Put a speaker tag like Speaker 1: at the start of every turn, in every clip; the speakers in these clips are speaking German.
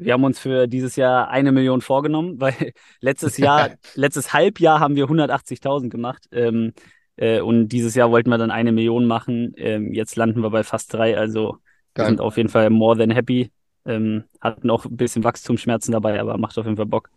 Speaker 1: Wir haben uns für dieses Jahr eine Million vorgenommen, weil letztes Jahr, letztes Halbjahr haben wir 180.000 gemacht. Ähm, äh, und dieses Jahr wollten wir dann eine Million machen. Ähm, jetzt landen wir bei fast drei. Also wir sind auf jeden Fall more than happy. Ähm, hatten auch ein bisschen Wachstumsschmerzen dabei, aber macht auf jeden Fall Bock.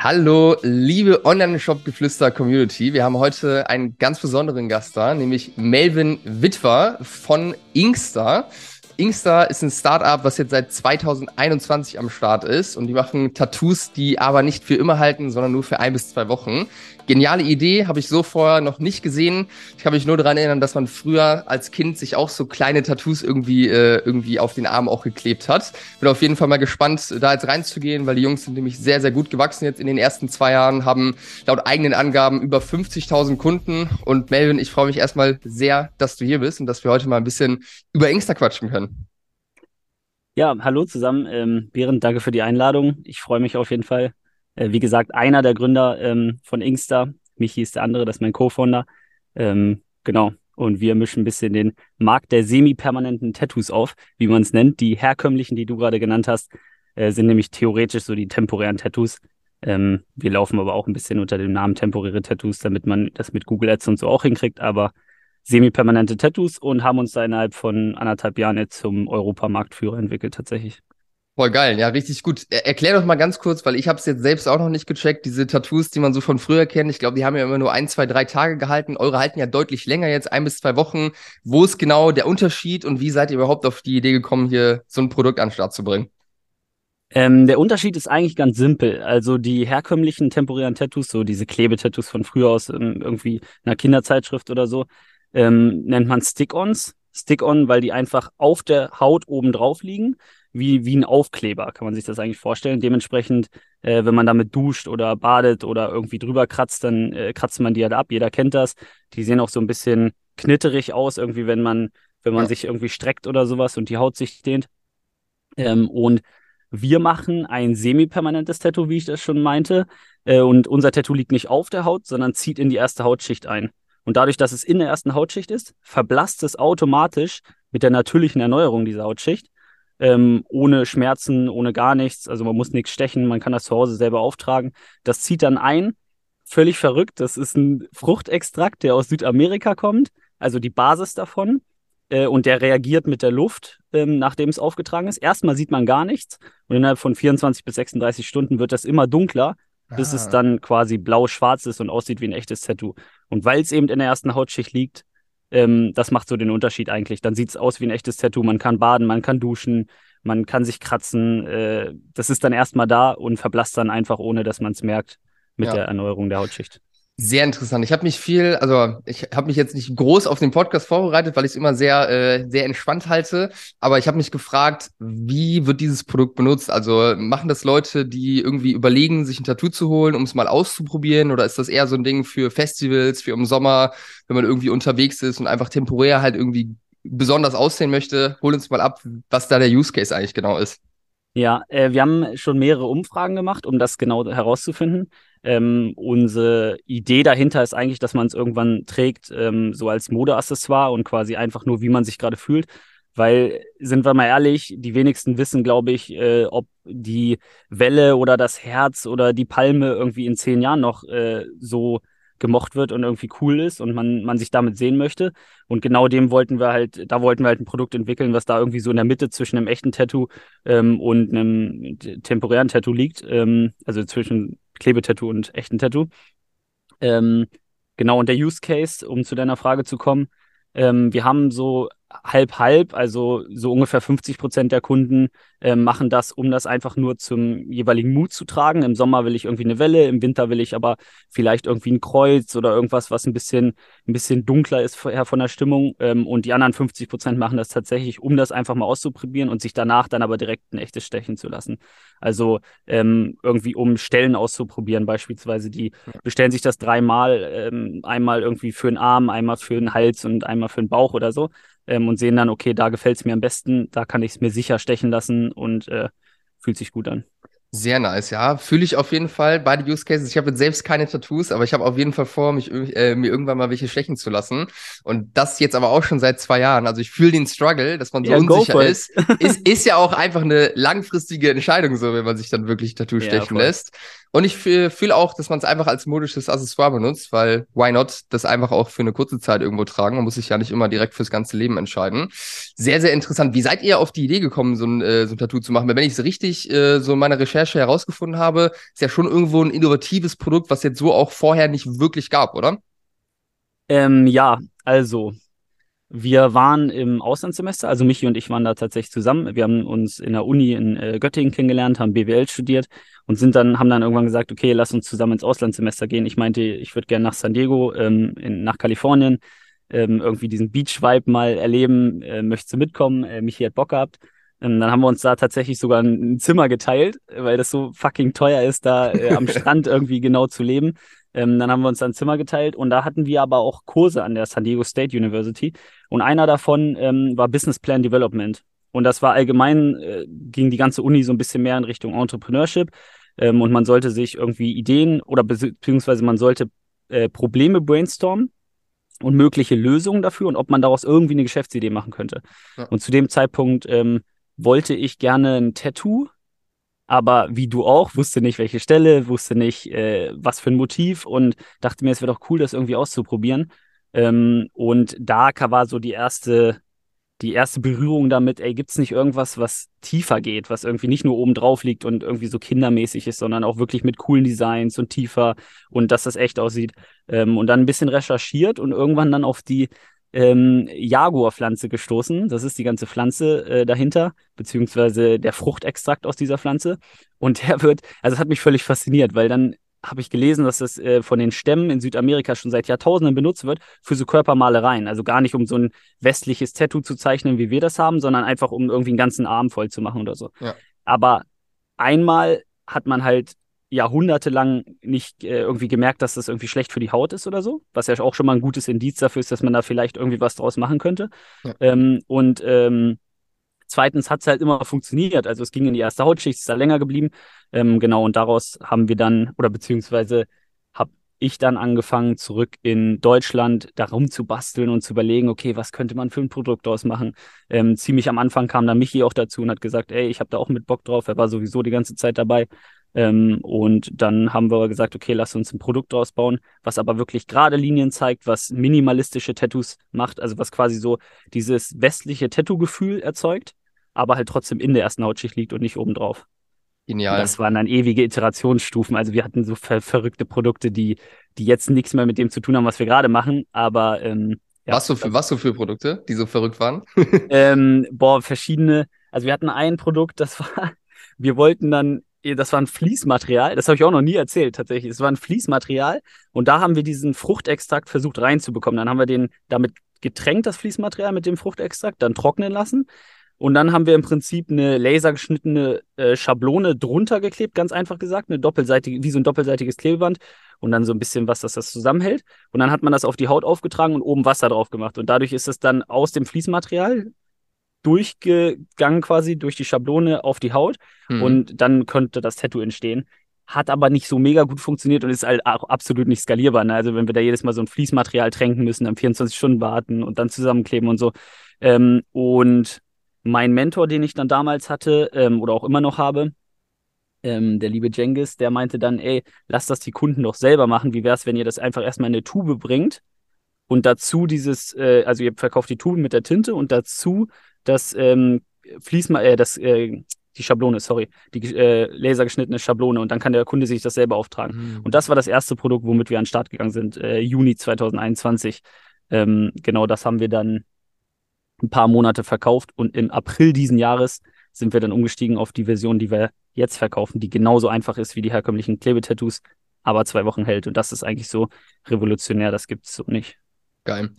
Speaker 2: Hallo, liebe Online-Shop-Geflüster-Community. Wir haben heute einen ganz besonderen Gast da, nämlich Melvin Witwer von Inkster. Inkster ist ein Startup, was jetzt seit 2021 am Start ist und die machen Tattoos, die aber nicht für immer halten, sondern nur für ein bis zwei Wochen. Geniale Idee, habe ich so vorher noch nicht gesehen. Ich kann mich nur daran erinnern, dass man früher als Kind sich auch so kleine Tattoos irgendwie äh, irgendwie auf den Arm auch geklebt hat. Bin auf jeden Fall mal gespannt, da jetzt reinzugehen, weil die Jungs sind nämlich sehr, sehr gut gewachsen jetzt in den ersten zwei Jahren, haben laut eigenen Angaben über 50.000 Kunden. Und Melvin, ich freue mich erstmal sehr, dass du hier bist und dass wir heute mal ein bisschen über Inkster quatschen können.
Speaker 1: Ja, hallo zusammen. Ähm, Berend, danke für die Einladung. Ich freue mich auf jeden Fall. Äh, wie gesagt, einer der Gründer ähm, von Inkster. Michi ist der andere, das ist mein Co-Founder. Ähm, genau. Und wir mischen ein bisschen den Markt der semi-permanenten Tattoos auf, wie man es nennt. Die herkömmlichen, die du gerade genannt hast, äh, sind nämlich theoretisch so die temporären Tattoos. Ähm, wir laufen aber auch ein bisschen unter dem Namen temporäre Tattoos, damit man das mit Google Ads und so auch hinkriegt. Aber semi-permanente Tattoos und haben uns da innerhalb von anderthalb Jahren jetzt zum Europamarktführer entwickelt tatsächlich.
Speaker 2: Voll geil, ja, richtig gut. Erklär doch mal ganz kurz, weil ich habe es jetzt selbst auch noch nicht gecheckt, diese Tattoos, die man so von früher kennt. Ich glaube, die haben ja immer nur ein, zwei, drei Tage gehalten. Eure halten ja deutlich länger jetzt, ein bis zwei Wochen. Wo ist genau der Unterschied und wie seid ihr überhaupt auf die Idee gekommen, hier so ein Produkt an den Start zu bringen?
Speaker 1: Ähm, der Unterschied ist eigentlich ganz simpel. Also die herkömmlichen temporären Tattoos, so diese Klebetattoos von früher aus ähm, irgendwie einer Kinderzeitschrift oder so, ähm, nennt man Stick-Ons. Stick-On, weil die einfach auf der Haut oben drauf liegen, wie, wie ein Aufkleber, kann man sich das eigentlich vorstellen. Dementsprechend, äh, wenn man damit duscht oder badet oder irgendwie drüber kratzt, dann äh, kratzt man die halt ab. Jeder kennt das. Die sehen auch so ein bisschen knitterig aus, irgendwie, wenn man, wenn man ja. sich irgendwie streckt oder sowas und die Haut sich dehnt. Ähm, und wir machen ein semi-permanentes Tattoo, wie ich das schon meinte. Äh, und unser Tattoo liegt nicht auf der Haut, sondern zieht in die erste Hautschicht ein. Und dadurch, dass es in der ersten Hautschicht ist, verblasst es automatisch mit der natürlichen Erneuerung dieser Hautschicht. Ähm, ohne Schmerzen, ohne gar nichts. Also man muss nichts stechen, man kann das zu Hause selber auftragen. Das zieht dann ein. Völlig verrückt. Das ist ein Fruchtextrakt, der aus Südamerika kommt, also die Basis davon. Äh, und der reagiert mit der Luft, ähm, nachdem es aufgetragen ist. Erstmal sieht man gar nichts und innerhalb von 24 bis 36 Stunden wird das immer dunkler bis ah. es dann quasi blau-schwarz ist und aussieht wie ein echtes Tattoo. Und weil es eben in der ersten Hautschicht liegt, ähm, das macht so den Unterschied eigentlich. Dann sieht es aus wie ein echtes Tattoo. Man kann baden, man kann duschen, man kann sich kratzen. Äh, das ist dann erstmal da und verblasst dann einfach, ohne dass man es merkt, mit ja. der Erneuerung der Hautschicht.
Speaker 2: Sehr interessant. Ich habe mich viel, also ich habe mich jetzt nicht groß auf den Podcast vorbereitet, weil ich es immer sehr, äh, sehr entspannt halte. Aber ich habe mich gefragt, wie wird dieses Produkt benutzt? Also machen das Leute, die irgendwie überlegen, sich ein Tattoo zu holen, um es mal auszuprobieren? Oder ist das eher so ein Ding für Festivals, für im Sommer, wenn man irgendwie unterwegs ist und einfach temporär halt irgendwie besonders aussehen möchte? Hol uns mal ab, was da der Use Case eigentlich genau ist.
Speaker 1: Ja, äh, wir haben schon mehrere Umfragen gemacht, um das genau herauszufinden. Ähm, unsere Idee dahinter ist eigentlich, dass man es irgendwann trägt, ähm, so als Modeaccessoire und quasi einfach nur, wie man sich gerade fühlt. Weil, sind wir mal ehrlich, die wenigsten wissen, glaube ich, äh, ob die Welle oder das Herz oder die Palme irgendwie in zehn Jahren noch äh, so gemocht wird und irgendwie cool ist und man, man sich damit sehen möchte. Und genau dem wollten wir halt, da wollten wir halt ein Produkt entwickeln, was da irgendwie so in der Mitte zwischen einem echten Tattoo ähm, und einem temporären Tattoo liegt. Ähm, also zwischen Klebetattoo und echten Tattoo. Ähm, genau, und der Use Case, um zu deiner Frage zu kommen, ähm, wir haben so halb halb, also so ungefähr 50 Prozent der Kunden äh, machen das, um das einfach nur zum jeweiligen Mut zu tragen. Im Sommer will ich irgendwie eine Welle, im Winter will ich aber vielleicht irgendwie ein Kreuz oder irgendwas, was ein bisschen ein bisschen dunkler ist vorher von der Stimmung. Ähm, und die anderen 50 Prozent machen das tatsächlich, um das einfach mal auszuprobieren und sich danach dann aber direkt ein echtes stechen zu lassen. Also ähm, irgendwie um Stellen auszuprobieren, beispielsweise die bestellen sich das dreimal, ähm, einmal irgendwie für den Arm, einmal für den Hals und einmal für den Bauch oder so ähm, und sehen dann, okay, da gefällt es mir am besten, da kann ich es mir sicher stechen lassen und äh, fühlt sich gut an.
Speaker 2: Sehr nice, ja. Fühle ich auf jeden Fall beide Use Cases. Ich habe jetzt selbst keine Tattoos, aber ich habe auf jeden Fall vor, mich äh, mir irgendwann mal welche stechen zu lassen. Und das jetzt aber auch schon seit zwei Jahren. Also ich fühle den Struggle, dass man so ja, unsicher ist. ist. Ist ja auch einfach eine langfristige Entscheidung, so wenn man sich dann wirklich Tattoo stechen ja, lässt. Und ich fühle auch, dass man es einfach als modisches Accessoire benutzt, weil why not das einfach auch für eine kurze Zeit irgendwo tragen? Man muss sich ja nicht immer direkt fürs ganze Leben entscheiden. Sehr, sehr interessant. Wie seid ihr auf die Idee gekommen, so ein, äh, so ein Tattoo zu machen? Weil wenn ich es richtig äh, so in meiner Recherche herausgefunden habe, ist ja schon irgendwo ein innovatives Produkt, was jetzt so auch vorher nicht wirklich gab, oder?
Speaker 1: Ähm, ja, also wir waren im Auslandssemester, also Michi und ich waren da tatsächlich zusammen. Wir haben uns in der Uni in äh, Göttingen kennengelernt, haben BWL studiert und sind dann, haben dann irgendwann gesagt, okay, lass uns zusammen ins Auslandssemester gehen. Ich meinte, ich würde gerne nach San Diego, ähm, in, nach Kalifornien, ähm, irgendwie diesen Beach-Vibe mal erleben, äh, möchtest du mitkommen? Äh, Michi hat Bock gehabt. Ähm, dann haben wir uns da tatsächlich sogar ein, Zimmer geteilt, weil das so fucking teuer ist, da äh, am Strand irgendwie genau zu leben. Ähm, dann haben wir uns ein Zimmer geteilt und da hatten wir aber auch Kurse an der San Diego State University. Und einer davon ähm, war Business Plan Development. Und das war allgemein, äh, ging die ganze Uni so ein bisschen mehr in Richtung Entrepreneurship. Ähm, und man sollte sich irgendwie Ideen oder beziehungsweise man sollte äh, Probleme brainstormen und mögliche Lösungen dafür und ob man daraus irgendwie eine Geschäftsidee machen könnte. Ja. Und zu dem Zeitpunkt ähm, wollte ich gerne ein Tattoo aber wie du auch, wusste nicht, welche Stelle, wusste nicht, äh, was für ein Motiv und dachte mir, es wäre doch cool, das irgendwie auszuprobieren. Ähm, und da war so die erste, die erste Berührung damit, ey, gibt's nicht irgendwas, was tiefer geht, was irgendwie nicht nur oben drauf liegt und irgendwie so kindermäßig ist, sondern auch wirklich mit coolen Designs und tiefer und dass das echt aussieht. Ähm, und dann ein bisschen recherchiert und irgendwann dann auf die ähm, Jaguar-Pflanze gestoßen. Das ist die ganze Pflanze äh, dahinter, beziehungsweise der Fruchtextrakt aus dieser Pflanze. Und der wird, also es hat mich völlig fasziniert, weil dann habe ich gelesen, dass das äh, von den Stämmen in Südamerika schon seit Jahrtausenden benutzt wird für so Körpermalereien. Also gar nicht, um so ein westliches Tattoo zu zeichnen, wie wir das haben, sondern einfach, um irgendwie einen ganzen Arm voll zu machen oder so. Ja. Aber einmal hat man halt jahrhundertelang nicht äh, irgendwie gemerkt, dass das irgendwie schlecht für die Haut ist oder so, was ja auch schon mal ein gutes Indiz dafür ist, dass man da vielleicht irgendwie was draus machen könnte. Ja. Ähm, und ähm, zweitens hat es halt immer funktioniert. Also es ging in die erste Hautschicht, ist da länger geblieben. Ähm, genau, und daraus haben wir dann, oder beziehungsweise habe ich dann angefangen, zurück in Deutschland darum zu basteln und zu überlegen, okay, was könnte man für ein Produkt daraus machen. Ähm, ziemlich am Anfang kam dann Michi auch dazu und hat gesagt, ey, ich habe da auch mit Bock drauf. Er war sowieso die ganze Zeit dabei. Ähm, und dann haben wir gesagt, okay, lass uns ein Produkt draus bauen, was aber wirklich gerade Linien zeigt, was minimalistische Tattoos macht, also was quasi so dieses westliche Tattoo-Gefühl erzeugt, aber halt trotzdem in der ersten Hautschicht liegt und nicht obendrauf. Genial. Das waren dann ewige Iterationsstufen. Also wir hatten so ver verrückte Produkte, die, die jetzt nichts mehr mit dem zu tun haben, was wir gerade machen, aber ähm,
Speaker 2: ja, was, so für, was so für Produkte, die so verrückt waren?
Speaker 1: ähm, boah, verschiedene. Also wir hatten ein Produkt, das war, wir wollten dann das war ein Fließmaterial, das habe ich auch noch nie erzählt tatsächlich. Es war ein Fließmaterial und da haben wir diesen Fruchtextrakt versucht reinzubekommen. Dann haben wir den damit getränkt, das Fließmaterial mit dem Fruchtextrakt, dann trocknen lassen. Und dann haben wir im Prinzip eine lasergeschnittene äh, Schablone drunter geklebt, ganz einfach gesagt, eine doppelseitige, wie so ein doppelseitiges Klebeband und dann so ein bisschen was, dass das zusammenhält. Und dann hat man das auf die Haut aufgetragen und oben Wasser drauf gemacht. Und dadurch ist es dann aus dem Fließmaterial durchgegangen quasi durch die Schablone auf die Haut mhm. und dann könnte das Tattoo entstehen. Hat aber nicht so mega gut funktioniert und ist halt auch absolut nicht skalierbar. Ne? Also wenn wir da jedes Mal so ein Fließmaterial tränken müssen, dann 24 Stunden warten und dann zusammenkleben und so. Ähm, und mein Mentor, den ich dann damals hatte ähm, oder auch immer noch habe, ähm, der liebe Jengis, der meinte dann, ey, lass das die Kunden doch selber machen. Wie wäre es, wenn ihr das einfach erstmal in eine Tube bringt und dazu dieses, äh, also ihr verkauft die Tube mit der Tinte und dazu das ähm, Fließma äh, das, äh, die Schablone, sorry, die äh, lasergeschnittene Schablone und dann kann der Kunde sich das selber auftragen. Mhm. Und das war das erste Produkt, womit wir an den Start gegangen sind, äh, Juni 2021. Ähm, genau, das haben wir dann ein paar Monate verkauft und im April diesen Jahres sind wir dann umgestiegen auf die Version, die wir jetzt verkaufen, die genauso einfach ist wie die herkömmlichen Klebetattoos, aber zwei Wochen hält. Und das ist eigentlich so revolutionär, das gibt es so nicht.
Speaker 2: Geil.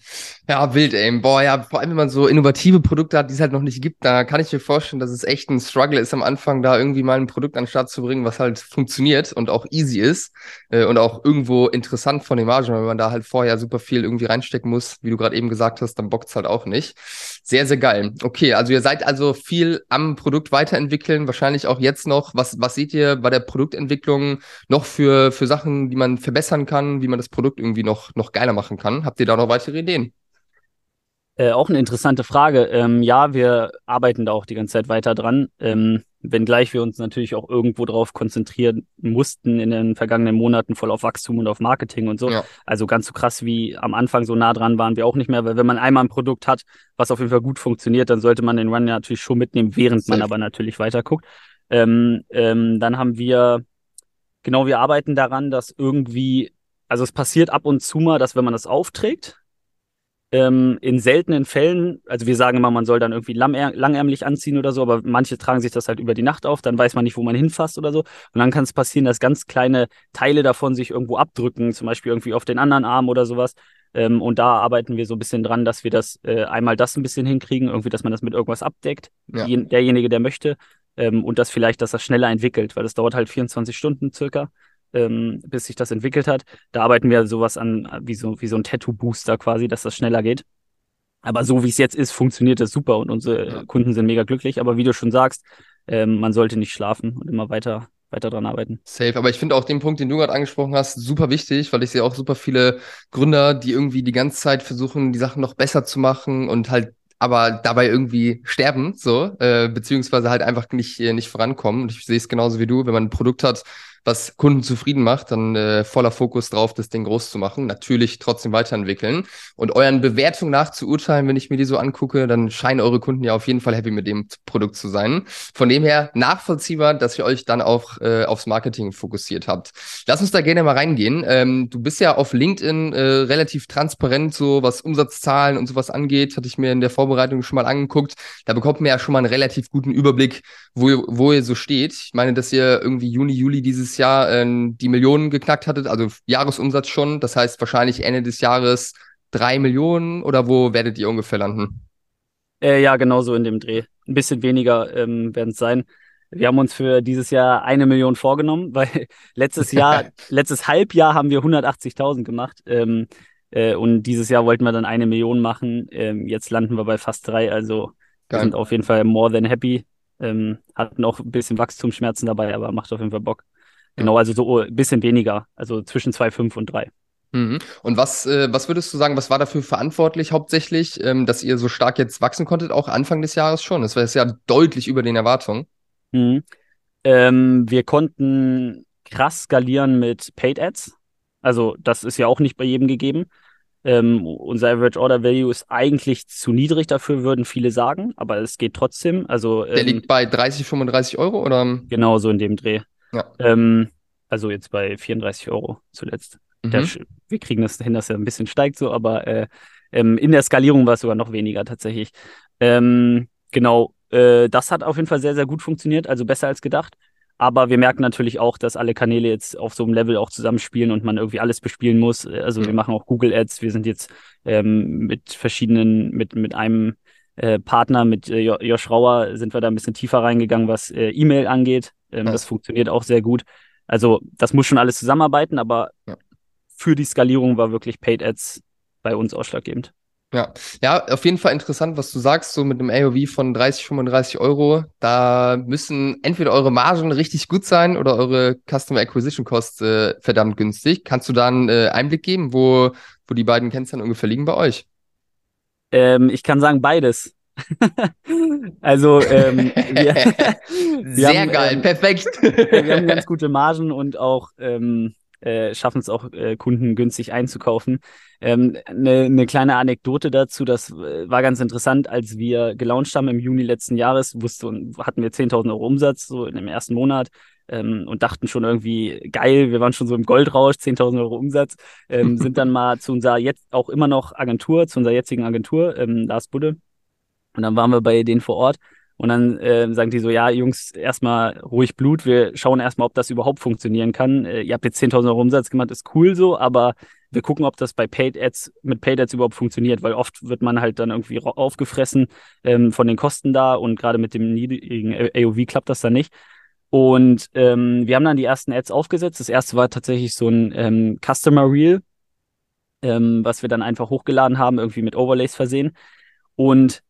Speaker 2: Ja, wild, ey. Boah, ja, vor allem, wenn man so innovative Produkte hat, die es halt noch nicht gibt, da kann ich mir vorstellen, dass es echt ein Struggle ist, am Anfang da irgendwie mal ein Produkt an den Start zu bringen, was halt funktioniert und auch easy ist äh, und auch irgendwo interessant von den Margen. Wenn man da halt vorher super viel irgendwie reinstecken muss, wie du gerade eben gesagt hast, dann bockt's halt auch nicht. Sehr, sehr geil. Okay, also ihr seid also viel am Produkt weiterentwickeln, wahrscheinlich auch jetzt noch. Was, was seht ihr bei der Produktentwicklung noch für, für Sachen, die man verbessern kann, wie man das Produkt irgendwie noch, noch geiler machen kann? Habt ihr da noch weiter weitere Ideen?
Speaker 1: Äh, auch eine interessante Frage. Ähm, ja, wir arbeiten da auch die ganze Zeit weiter dran. Ähm, wenngleich wir uns natürlich auch irgendwo darauf konzentrieren mussten in den vergangenen Monaten voll auf Wachstum und auf Marketing und so. Ja. Also ganz so krass wie am Anfang so nah dran waren wir auch nicht mehr, weil wenn man einmal ein Produkt hat, was auf jeden Fall gut funktioniert, dann sollte man den Run natürlich schon mitnehmen, während Safe. man aber natürlich weiter guckt. Ähm, ähm, dann haben wir, genau, wir arbeiten daran, dass irgendwie, also es passiert ab und zu mal, dass wenn man das aufträgt, ähm, in seltenen Fällen, also wir sagen immer, man soll dann irgendwie langärmlich anziehen oder so, aber manche tragen sich das halt über die Nacht auf, dann weiß man nicht, wo man hinfasst oder so. Und dann kann es passieren, dass ganz kleine Teile davon sich irgendwo abdrücken, zum Beispiel irgendwie auf den anderen Arm oder sowas. Ähm, und da arbeiten wir so ein bisschen dran, dass wir das äh, einmal das ein bisschen hinkriegen, irgendwie, dass man das mit irgendwas abdeckt, ja. derjenige, der möchte. Ähm, und das vielleicht, dass das schneller entwickelt, weil das dauert halt 24 Stunden circa ähm, bis sich das entwickelt hat. Da arbeiten wir sowas an, wie so, wie so ein Tattoo-Booster quasi, dass das schneller geht. Aber so wie es jetzt ist, funktioniert das super und unsere ja. Kunden sind mega glücklich. Aber wie du schon sagst, ähm, man sollte nicht schlafen und immer weiter weiter dran arbeiten.
Speaker 2: Safe, aber ich finde auch den Punkt, den du gerade angesprochen hast, super wichtig, weil ich sehe auch super viele Gründer, die irgendwie die ganze Zeit versuchen, die Sachen noch besser zu machen und halt aber dabei irgendwie sterben, so, äh, beziehungsweise halt einfach nicht, äh, nicht vorankommen. Und ich sehe es genauso wie du, wenn man ein Produkt hat, was Kunden zufrieden macht, dann äh, voller Fokus drauf, das Ding groß zu machen. Natürlich trotzdem weiterentwickeln. Und euren Bewertungen nach zu urteilen, wenn ich mir die so angucke, dann scheinen eure Kunden ja auf jeden Fall happy mit dem Produkt zu sein. Von dem her nachvollziehbar, dass ihr euch dann auch äh, aufs Marketing fokussiert habt. Lass uns da gerne mal reingehen. Ähm, du bist ja auf LinkedIn äh, relativ transparent, so was Umsatzzahlen und sowas angeht. Hatte ich mir in der Vorbereitung schon mal angeguckt. Da bekommt man ja schon mal einen relativ guten Überblick, wo, wo ihr so steht. Ich meine, dass ihr irgendwie Juni, Juli dieses dieses Jahr äh, die Millionen geknackt hattet, also Jahresumsatz schon. Das heißt wahrscheinlich Ende des Jahres drei Millionen oder wo werdet ihr ungefähr landen?
Speaker 1: Äh, ja, genau so in dem Dreh. Ein bisschen weniger ähm, werden es sein. Wir haben uns für dieses Jahr eine Million vorgenommen, weil letztes Jahr, letztes Halbjahr haben wir 180.000 gemacht. Ähm, äh, und dieses Jahr wollten wir dann eine Million machen. Ähm, jetzt landen wir bei fast drei. Also wir sind auf jeden Fall more than happy. Ähm, hatten auch ein bisschen Wachstumsschmerzen dabei, aber macht auf jeden Fall Bock. Genau, also so ein bisschen weniger, also zwischen 2,5 und 3.
Speaker 2: Mhm. Und was, äh, was würdest du sagen, was war dafür verantwortlich hauptsächlich, ähm, dass ihr so stark jetzt wachsen konntet, auch Anfang des Jahres schon? Das war jetzt ja deutlich über den Erwartungen.
Speaker 1: Mhm. Ähm, wir konnten krass skalieren mit Paid Ads. Also das ist ja auch nicht bei jedem gegeben. Ähm, unser Average Order Value ist eigentlich zu niedrig dafür, würden viele sagen, aber es geht trotzdem. Also,
Speaker 2: Der liegt ähm, bei 30, 35 Euro oder?
Speaker 1: Genau, so in dem Dreh. Ja. Ähm, also jetzt bei 34 Euro zuletzt. Mhm. Der, wir kriegen das hin, dass er ein bisschen steigt so, aber äh, ähm, in der Skalierung war es sogar noch weniger tatsächlich. Ähm, genau, äh, das hat auf jeden Fall sehr, sehr gut funktioniert, also besser als gedacht. Aber wir merken natürlich auch, dass alle Kanäle jetzt auf so einem Level auch zusammenspielen und man irgendwie alles bespielen muss. Also wir machen auch Google Ads. Wir sind jetzt ähm, mit verschiedenen, mit, mit einem äh, Partner, mit äh, Josh Rauer, sind wir da ein bisschen tiefer reingegangen, was äh, E-Mail angeht. Ähm, ja. Das funktioniert auch sehr gut. Also das muss schon alles zusammenarbeiten, aber ja. für die Skalierung war wirklich Paid Ads bei uns ausschlaggebend.
Speaker 2: Ja, ja, auf jeden Fall interessant, was du sagst, so mit einem AOV von 30, 35 Euro. Da müssen entweder eure Margen richtig gut sein oder eure Customer Acquisition Costs äh, verdammt günstig. Kannst du da einen äh, Einblick geben, wo, wo die beiden Kennzahlen ungefähr liegen bei euch?
Speaker 1: Ähm, ich kann sagen beides. also ähm, wir,
Speaker 2: wir sehr haben, geil, ähm, perfekt.
Speaker 1: wir haben ganz gute Margen und auch ähm, äh, schaffen es auch äh, Kunden günstig einzukaufen. Eine ähm, ne, ne kleine Anekdote dazu, das äh, war ganz interessant, als wir gelauncht haben im Juni letzten Jahres, wusste, hatten wir 10.000 Euro Umsatz so in dem ersten Monat ähm, und dachten schon irgendwie geil, wir waren schon so im Goldrausch, 10.000 Euro Umsatz, ähm, sind dann mal zu unserer jetzt auch immer noch Agentur, zu unserer jetzigen Agentur, ähm, Lars Budde, und dann waren wir bei denen vor Ort Und dann äh, sagen die so, ja, Jungs, erstmal ruhig Blut, wir schauen erstmal, ob das überhaupt funktionieren kann. Äh, ihr habt jetzt 10.000 Euro Umsatz gemacht, ist cool so, aber wir gucken, ob das bei Paid Ads mit Paid Ads überhaupt funktioniert, weil oft wird man halt dann irgendwie aufgefressen ähm, von den Kosten da und gerade mit dem niedrigen AOV klappt das dann nicht. Und ähm, wir haben dann die ersten Ads aufgesetzt. Das erste war tatsächlich so ein ähm, Customer Reel, ähm, was wir dann einfach hochgeladen haben, irgendwie mit Overlays versehen. Und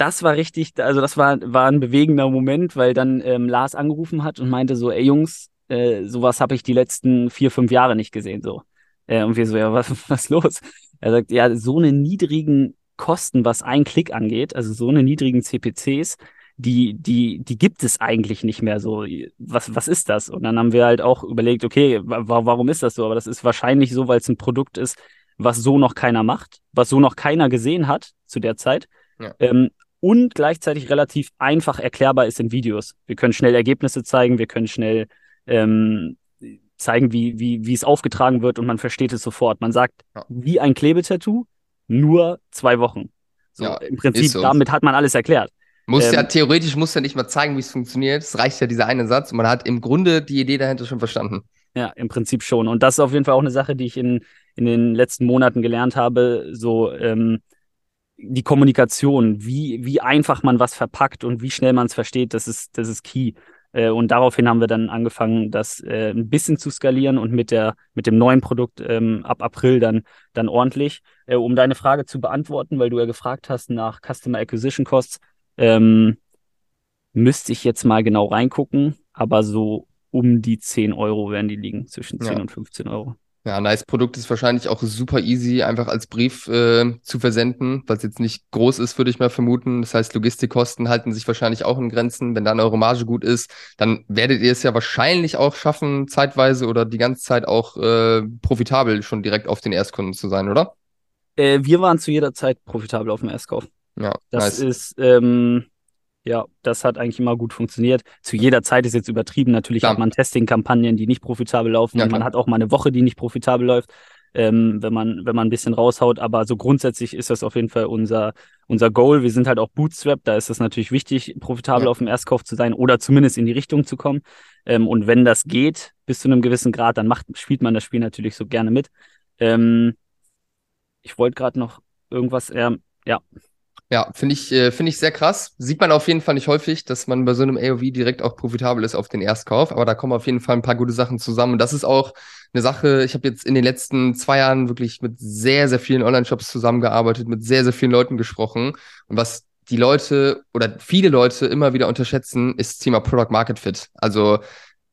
Speaker 1: das war richtig, also das war, war ein bewegender Moment, weil dann ähm, Lars angerufen hat und meinte so, ey Jungs, äh, sowas habe ich die letzten vier, fünf Jahre nicht gesehen. so. Äh, und wir so, ja, was, was los? Er sagt, ja, so eine niedrigen Kosten, was ein Klick angeht, also so eine niedrigen CPCs, die, die, die gibt es eigentlich nicht mehr so. Was, was ist das? Und dann haben wir halt auch überlegt, okay, warum ist das so? Aber das ist wahrscheinlich so, weil es ein Produkt ist, was so noch keiner macht, was so noch keiner gesehen hat zu der Zeit. Ja. Ähm, und gleichzeitig relativ einfach erklärbar ist in Videos. Wir können schnell Ergebnisse zeigen, wir können schnell ähm, zeigen, wie, wie, wie es aufgetragen wird und man versteht es sofort. Man sagt, ja. wie ein Klebetattoo, nur zwei Wochen. So, ja, Im Prinzip, so. damit hat man alles erklärt.
Speaker 2: Muss ähm, ja, theoretisch muss ja nicht mal zeigen, wie es funktioniert. Es reicht ja dieser eine Satz und man hat im Grunde die Idee dahinter schon verstanden.
Speaker 1: Ja, im Prinzip schon. Und das ist auf jeden Fall auch eine Sache, die ich in, in den letzten Monaten gelernt habe. So, ähm, die Kommunikation, wie, wie einfach man was verpackt und wie schnell man es versteht, das ist, das ist key. Äh, und daraufhin haben wir dann angefangen, das äh, ein bisschen zu skalieren und mit der, mit dem neuen Produkt ähm, ab April dann, dann ordentlich. Äh, um deine Frage zu beantworten, weil du ja gefragt hast nach Customer Acquisition Costs, ähm, müsste ich jetzt mal genau reingucken, aber so um die 10 Euro werden die liegen, zwischen 10 ja. und 15 Euro.
Speaker 2: Ja, nice Produkt ist wahrscheinlich auch super easy, einfach als Brief äh, zu versenden, weil es jetzt nicht groß ist, würde ich mal vermuten. Das heißt, Logistikkosten halten sich wahrscheinlich auch in Grenzen. Wenn dann eure Marge gut ist, dann werdet ihr es ja wahrscheinlich auch schaffen, zeitweise oder die ganze Zeit auch äh, profitabel schon direkt auf den Erstkunden zu sein, oder?
Speaker 1: Äh, wir waren zu jeder Zeit profitabel auf dem Erstkauf.
Speaker 2: Ja,
Speaker 1: das nice. ist ähm, ja, das hat eigentlich immer gut funktioniert. Zu jeder Zeit ist jetzt übertrieben. Natürlich klar. hat man Testing-Kampagnen, die nicht profitabel laufen. Ja, man hat auch mal eine Woche, die nicht profitabel läuft, ähm, wenn, man, wenn man ein bisschen raushaut. Aber so grundsätzlich ist das auf jeden Fall unser, unser Goal. Wir sind halt auch Bootstrap. Da ist es natürlich wichtig, profitabel ja. auf dem Erstkauf zu sein oder zumindest in die Richtung zu kommen. Ähm, und wenn das geht, bis zu einem gewissen Grad, dann macht, spielt man das Spiel natürlich so gerne mit. Ähm, ich wollte gerade noch irgendwas, äh, ja,
Speaker 2: ja, finde ich, äh, finde ich sehr krass. Sieht man auf jeden Fall nicht häufig, dass man bei so einem AOV direkt auch profitabel ist auf den Erstkauf. Aber da kommen auf jeden Fall ein paar gute Sachen zusammen. Und das ist auch eine Sache, ich habe jetzt in den letzten zwei Jahren wirklich mit sehr, sehr vielen Online-Shops zusammengearbeitet, mit sehr, sehr vielen Leuten gesprochen. Und was die Leute oder viele Leute immer wieder unterschätzen, ist das Thema Product Market Fit. Also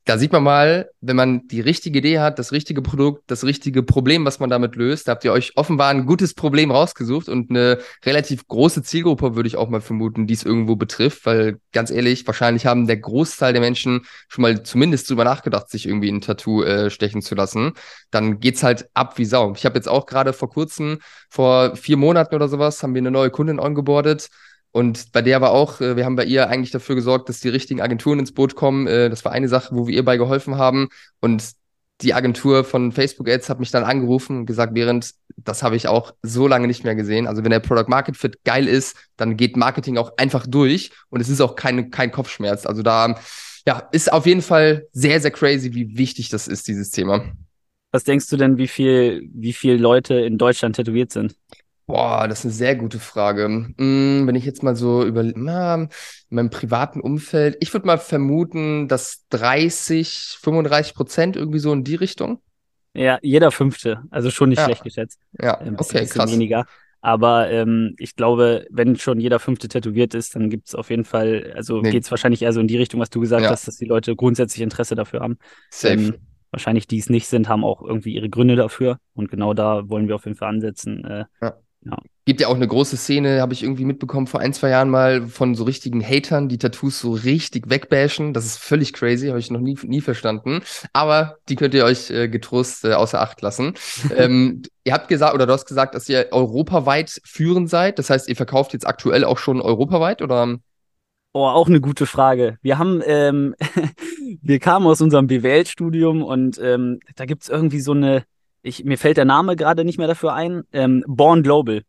Speaker 2: da sieht man mal, wenn man die richtige Idee hat, das richtige Produkt, das richtige Problem, was man damit löst, da habt ihr euch offenbar ein gutes Problem rausgesucht und eine relativ große Zielgruppe, würde ich auch mal vermuten, die es irgendwo betrifft, weil ganz ehrlich, wahrscheinlich haben der Großteil der Menschen schon mal zumindest drüber nachgedacht, sich irgendwie ein Tattoo äh, stechen zu lassen. Dann geht's halt ab wie Sau. Ich habe jetzt auch gerade vor kurzem, vor vier Monaten oder sowas, haben wir eine neue Kundin ongeboardet und bei der war auch, äh, wir haben bei ihr eigentlich dafür gesorgt, dass die richtigen Agenturen ins Boot kommen. Äh, das war eine Sache, wo wir ihr bei geholfen haben. Und die Agentur von Facebook Ads hat mich dann angerufen und gesagt, während das habe ich auch so lange nicht mehr gesehen. Also wenn der Product Market Fit geil ist, dann geht Marketing auch einfach durch und es ist auch kein, kein Kopfschmerz. Also da ja, ist auf jeden Fall sehr, sehr crazy, wie wichtig das ist, dieses Thema.
Speaker 1: Was denkst du denn, wie viel, wie viele Leute in Deutschland tätowiert sind?
Speaker 2: Boah, das ist eine sehr gute Frage. Hm, wenn ich jetzt mal so über na, in meinem privaten Umfeld, ich würde mal vermuten, dass 30, 35 Prozent irgendwie so in die Richtung.
Speaker 1: Ja, jeder Fünfte, also schon nicht
Speaker 2: ja.
Speaker 1: schlecht geschätzt.
Speaker 2: Ja, ähm, okay, krass.
Speaker 1: Weniger. Aber ähm, ich glaube, wenn schon jeder Fünfte tätowiert ist, dann gibt es auf jeden Fall, also nee. geht es wahrscheinlich eher so in die Richtung, was du gesagt ja. hast, dass die Leute grundsätzlich Interesse dafür haben.
Speaker 2: Safe. Ähm,
Speaker 1: wahrscheinlich die es nicht sind, haben auch irgendwie ihre Gründe dafür. Und genau da wollen wir auf jeden Fall ansetzen. Äh,
Speaker 2: ja. Ja. Gibt ja auch eine große Szene, habe ich irgendwie mitbekommen vor ein, zwei Jahren mal von so richtigen Hatern, die Tattoos so richtig wegbashen. Das ist völlig crazy, habe ich noch nie, nie verstanden. Aber die könnt ihr euch äh, getrost äh, außer Acht lassen. ähm, ihr habt gesagt, oder du hast gesagt, dass ihr europaweit führend seid. Das heißt, ihr verkauft jetzt aktuell auch schon europaweit oder?
Speaker 1: Oh, auch eine gute Frage. Wir haben, ähm, wir kamen aus unserem BWL-Studium und ähm, da gibt es irgendwie so eine ich, mir fällt der Name gerade nicht mehr dafür ein, ähm, Born Global.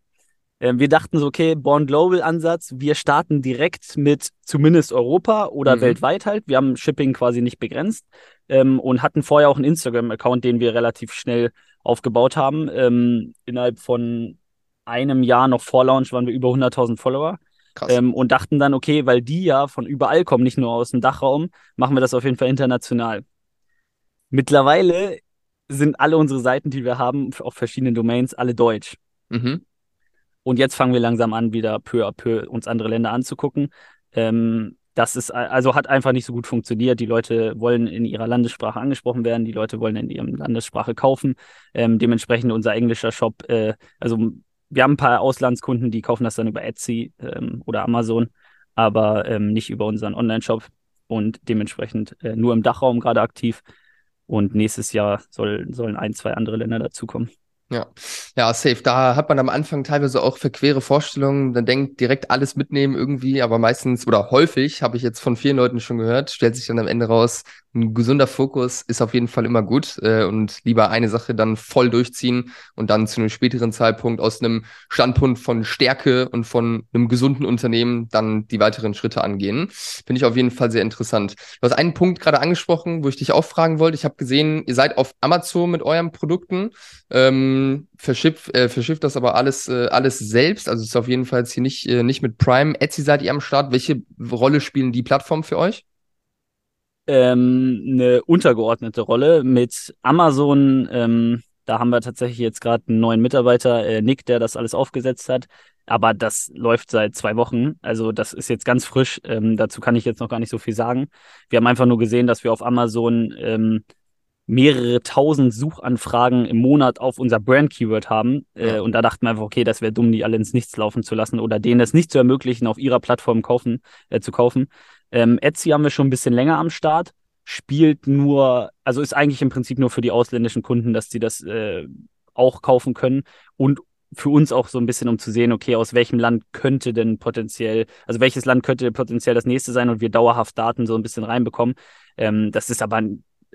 Speaker 1: Ähm, wir dachten so, okay, Born Global Ansatz, wir starten direkt mit zumindest Europa oder mhm. weltweit halt. Wir haben Shipping quasi nicht begrenzt ähm, und hatten vorher auch einen Instagram-Account, den wir relativ schnell aufgebaut haben. Ähm, innerhalb von einem Jahr noch vor Launch waren wir über 100.000 Follower. Ähm, und dachten dann, okay, weil die ja von überall kommen, nicht nur aus dem Dachraum, machen wir das auf jeden Fall international. Mittlerweile sind alle unsere Seiten, die wir haben, auf verschiedenen Domains, alle deutsch. Mhm. Und jetzt fangen wir langsam an, wieder peu à peu uns andere Länder anzugucken. Ähm, das ist also hat einfach nicht so gut funktioniert. Die Leute wollen in ihrer Landessprache angesprochen werden, die Leute wollen in ihrer Landessprache kaufen. Ähm, dementsprechend unser englischer Shop, äh, also wir haben ein paar Auslandskunden, die kaufen das dann über Etsy ähm, oder Amazon, aber ähm, nicht über unseren Online-Shop und dementsprechend äh, nur im Dachraum gerade aktiv. Und nächstes Jahr soll, sollen ein, zwei andere Länder dazukommen.
Speaker 2: Ja, ja, safe. Da hat man am Anfang teilweise auch verquere Vorstellungen. Dann denkt direkt alles mitnehmen irgendwie, aber meistens oder häufig habe ich jetzt von vielen Leuten schon gehört, stellt sich dann am Ende raus, ein gesunder Fokus ist auf jeden Fall immer gut äh, und lieber eine Sache dann voll durchziehen und dann zu einem späteren Zeitpunkt aus einem Standpunkt von Stärke und von einem gesunden Unternehmen dann die weiteren Schritte angehen. Finde ich auf jeden Fall sehr interessant. Du hast einen Punkt gerade angesprochen, wo ich dich auch fragen wollte. Ich habe gesehen, ihr seid auf Amazon mit euren Produkten, ähm, verschifft, äh, verschifft das aber alles, äh, alles selbst. Also ist auf jeden Fall jetzt hier nicht, äh, nicht mit Prime. Etsy seid ihr am Start. Welche Rolle spielen die Plattformen für euch?
Speaker 1: Ähm, eine untergeordnete Rolle. Mit Amazon, ähm, da haben wir tatsächlich jetzt gerade einen neuen Mitarbeiter, äh, Nick, der das alles aufgesetzt hat. Aber das läuft seit zwei Wochen. Also das ist jetzt ganz frisch. Ähm, dazu kann ich jetzt noch gar nicht so viel sagen. Wir haben einfach nur gesehen, dass wir auf Amazon ähm, mehrere tausend Suchanfragen im Monat auf unser Brand-Keyword haben. Äh, und da dachten wir einfach, okay, das wäre dumm, die alle ins Nichts laufen zu lassen oder denen es nicht zu ermöglichen, auf ihrer Plattform kaufen, äh, zu kaufen. Ähm, Etsy haben wir schon ein bisschen länger am Start, spielt nur, also ist eigentlich im Prinzip nur für die ausländischen Kunden, dass die das äh, auch kaufen können und für uns auch so ein bisschen, um zu sehen, okay, aus welchem Land könnte denn potenziell, also welches Land könnte potenziell das nächste sein und wir dauerhaft Daten so ein bisschen reinbekommen. Ähm, das ist aber,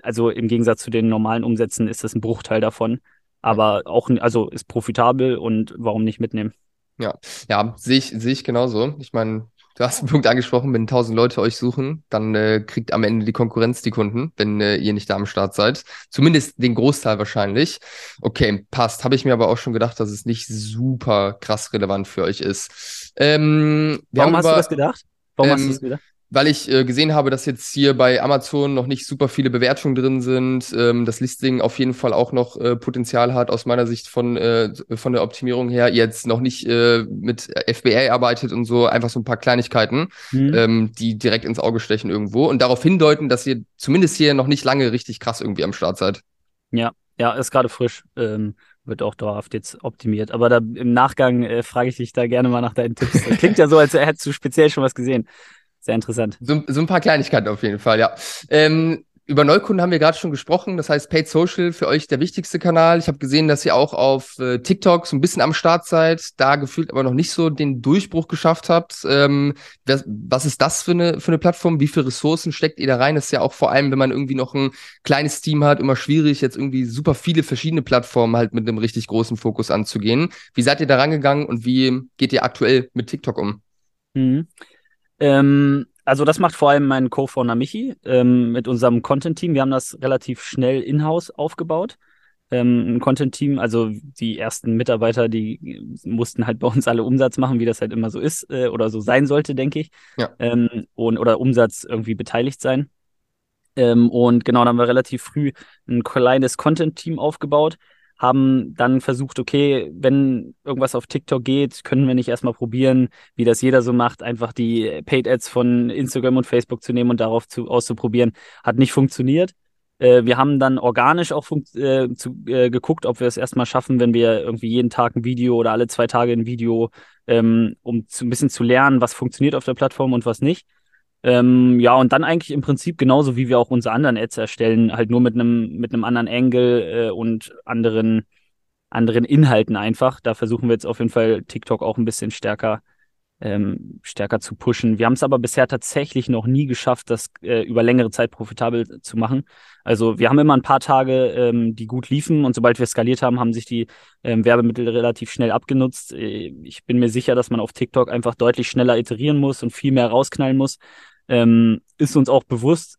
Speaker 1: also im Gegensatz zu den normalen Umsätzen ist das ein Bruchteil davon, aber auch, also ist profitabel und warum nicht mitnehmen?
Speaker 2: Ja, ja, sehe ich, sehe ich genauso. Ich meine, Du hast einen Punkt angesprochen, wenn tausend Leute euch suchen, dann äh, kriegt am Ende die Konkurrenz die Kunden, wenn äh, ihr nicht da am Start seid. Zumindest den Großteil wahrscheinlich. Okay, passt. Habe ich mir aber auch schon gedacht, dass es nicht super krass relevant für euch ist.
Speaker 1: Ähm, Warum hast über, du das gedacht? Warum ähm, hast du das gedacht?
Speaker 2: Weil ich äh, gesehen habe, dass jetzt hier bei Amazon noch nicht super viele Bewertungen drin sind, ähm, das Listing auf jeden Fall auch noch äh, Potenzial hat aus meiner Sicht von, äh, von der Optimierung her, jetzt noch nicht äh, mit FBA arbeitet und so, einfach so ein paar Kleinigkeiten, mhm. ähm, die direkt ins Auge stechen irgendwo und darauf hindeuten, dass ihr zumindest hier noch nicht lange richtig krass irgendwie am Start seid.
Speaker 1: Ja, ja, ist gerade frisch. Ähm, wird auch dauerhaft jetzt optimiert. Aber da im Nachgang äh, frage ich dich da gerne mal nach deinen Tipps. Klingt ja so, als hättest du speziell schon was gesehen. Sehr interessant.
Speaker 2: So, so ein paar Kleinigkeiten auf jeden Fall, ja. Ähm, über Neukunden haben wir gerade schon gesprochen. Das heißt, Paid Social für euch der wichtigste Kanal. Ich habe gesehen, dass ihr auch auf äh, TikTok so ein bisschen am Start seid, da gefühlt aber noch nicht so den Durchbruch geschafft habt. Ähm, was, was ist das für eine, für eine Plattform? Wie viele Ressourcen steckt ihr da rein? Das ist ja auch vor allem, wenn man irgendwie noch ein kleines Team hat, immer schwierig, jetzt irgendwie super viele verschiedene Plattformen halt mit einem richtig großen Fokus anzugehen. Wie seid ihr da rangegangen und wie geht ihr aktuell mit TikTok um?
Speaker 1: Mhm. Ähm, also das macht vor allem mein Co-Founder Michi ähm, mit unserem Content-Team. Wir haben das relativ schnell in-house aufgebaut. Ähm, ein Content-Team, also die ersten Mitarbeiter, die mussten halt bei uns alle Umsatz machen, wie das halt immer so ist äh, oder so sein sollte, denke ich. Ja. Ähm, und, oder Umsatz irgendwie beteiligt sein. Ähm, und genau, dann haben wir relativ früh ein kleines Content-Team aufgebaut haben dann versucht, okay, wenn irgendwas auf TikTok geht, können wir nicht erstmal probieren, wie das jeder so macht, einfach die Paid Ads von Instagram und Facebook zu nehmen und darauf zu, auszuprobieren. Hat nicht funktioniert. Äh, wir haben dann organisch auch äh, zu, äh, geguckt, ob wir es erstmal schaffen, wenn wir irgendwie jeden Tag ein Video oder alle zwei Tage ein Video, ähm, um zu, ein bisschen zu lernen, was funktioniert auf der Plattform und was nicht. Ähm, ja, und dann eigentlich im Prinzip genauso, wie wir auch unsere anderen Ads erstellen, halt nur mit einem mit einem anderen Angle äh, und anderen anderen Inhalten einfach. Da versuchen wir jetzt auf jeden Fall TikTok auch ein bisschen stärker ähm, stärker zu pushen. Wir haben es aber bisher tatsächlich noch nie geschafft, das äh, über längere Zeit profitabel zu machen. Also wir haben immer ein paar Tage, ähm, die gut liefen und sobald wir skaliert haben, haben sich die ähm, Werbemittel relativ schnell abgenutzt. Äh, ich bin mir sicher, dass man auf TikTok einfach deutlich schneller iterieren muss und viel mehr rausknallen muss. Ähm, ist uns auch bewusst,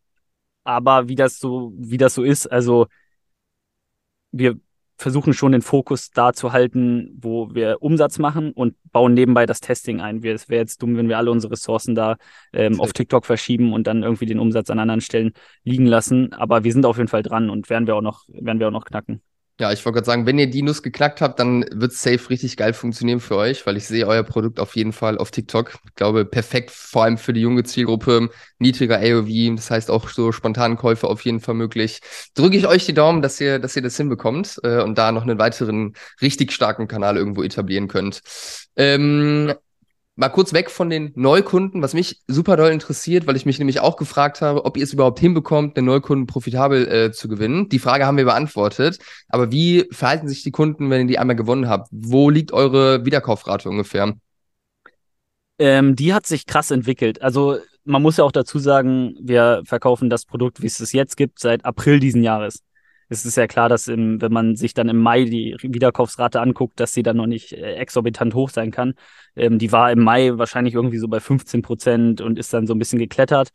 Speaker 1: aber wie das so, wie das so ist, also wir versuchen schon den Fokus da zu halten, wo wir Umsatz machen und bauen nebenbei das Testing ein. Es wäre jetzt dumm, wenn wir alle unsere Ressourcen da ähm, auf TikTok verschieben und dann irgendwie den Umsatz an anderen Stellen liegen lassen. Aber wir sind auf jeden Fall dran und werden wir auch noch, werden wir auch noch knacken.
Speaker 2: Ja, ich wollte gerade sagen, wenn ihr die Nuss geknackt habt, dann wird safe richtig geil funktionieren für euch, weil ich sehe euer Produkt auf jeden Fall auf TikTok. Ich glaube, perfekt, vor allem für die junge Zielgruppe, niedriger AOV, das heißt auch so spontanen Käufe auf jeden Fall möglich. Drücke ich euch die Daumen, dass ihr, dass ihr das hinbekommt äh, und da noch einen weiteren richtig starken Kanal irgendwo etablieren könnt. Ähm, mal kurz weg von den Neukunden, was mich super doll interessiert, weil ich mich nämlich auch gefragt habe, ob ihr es überhaupt hinbekommt, den Neukunden profitabel äh, zu gewinnen. Die Frage haben wir beantwortet. Aber wie verhalten sich die Kunden, wenn ihr die einmal gewonnen habt? Wo liegt eure Wiederkaufrate ungefähr?
Speaker 1: Ähm, die hat sich krass entwickelt. Also man muss ja auch dazu sagen, wir verkaufen das Produkt, wie es es jetzt gibt, seit April diesen Jahres es ist ja klar, dass im, wenn man sich dann im Mai die Wiederkaufsrate anguckt, dass sie dann noch nicht äh, exorbitant hoch sein kann. Ähm, die war im Mai wahrscheinlich irgendwie so bei 15 Prozent und ist dann so ein bisschen geklettert.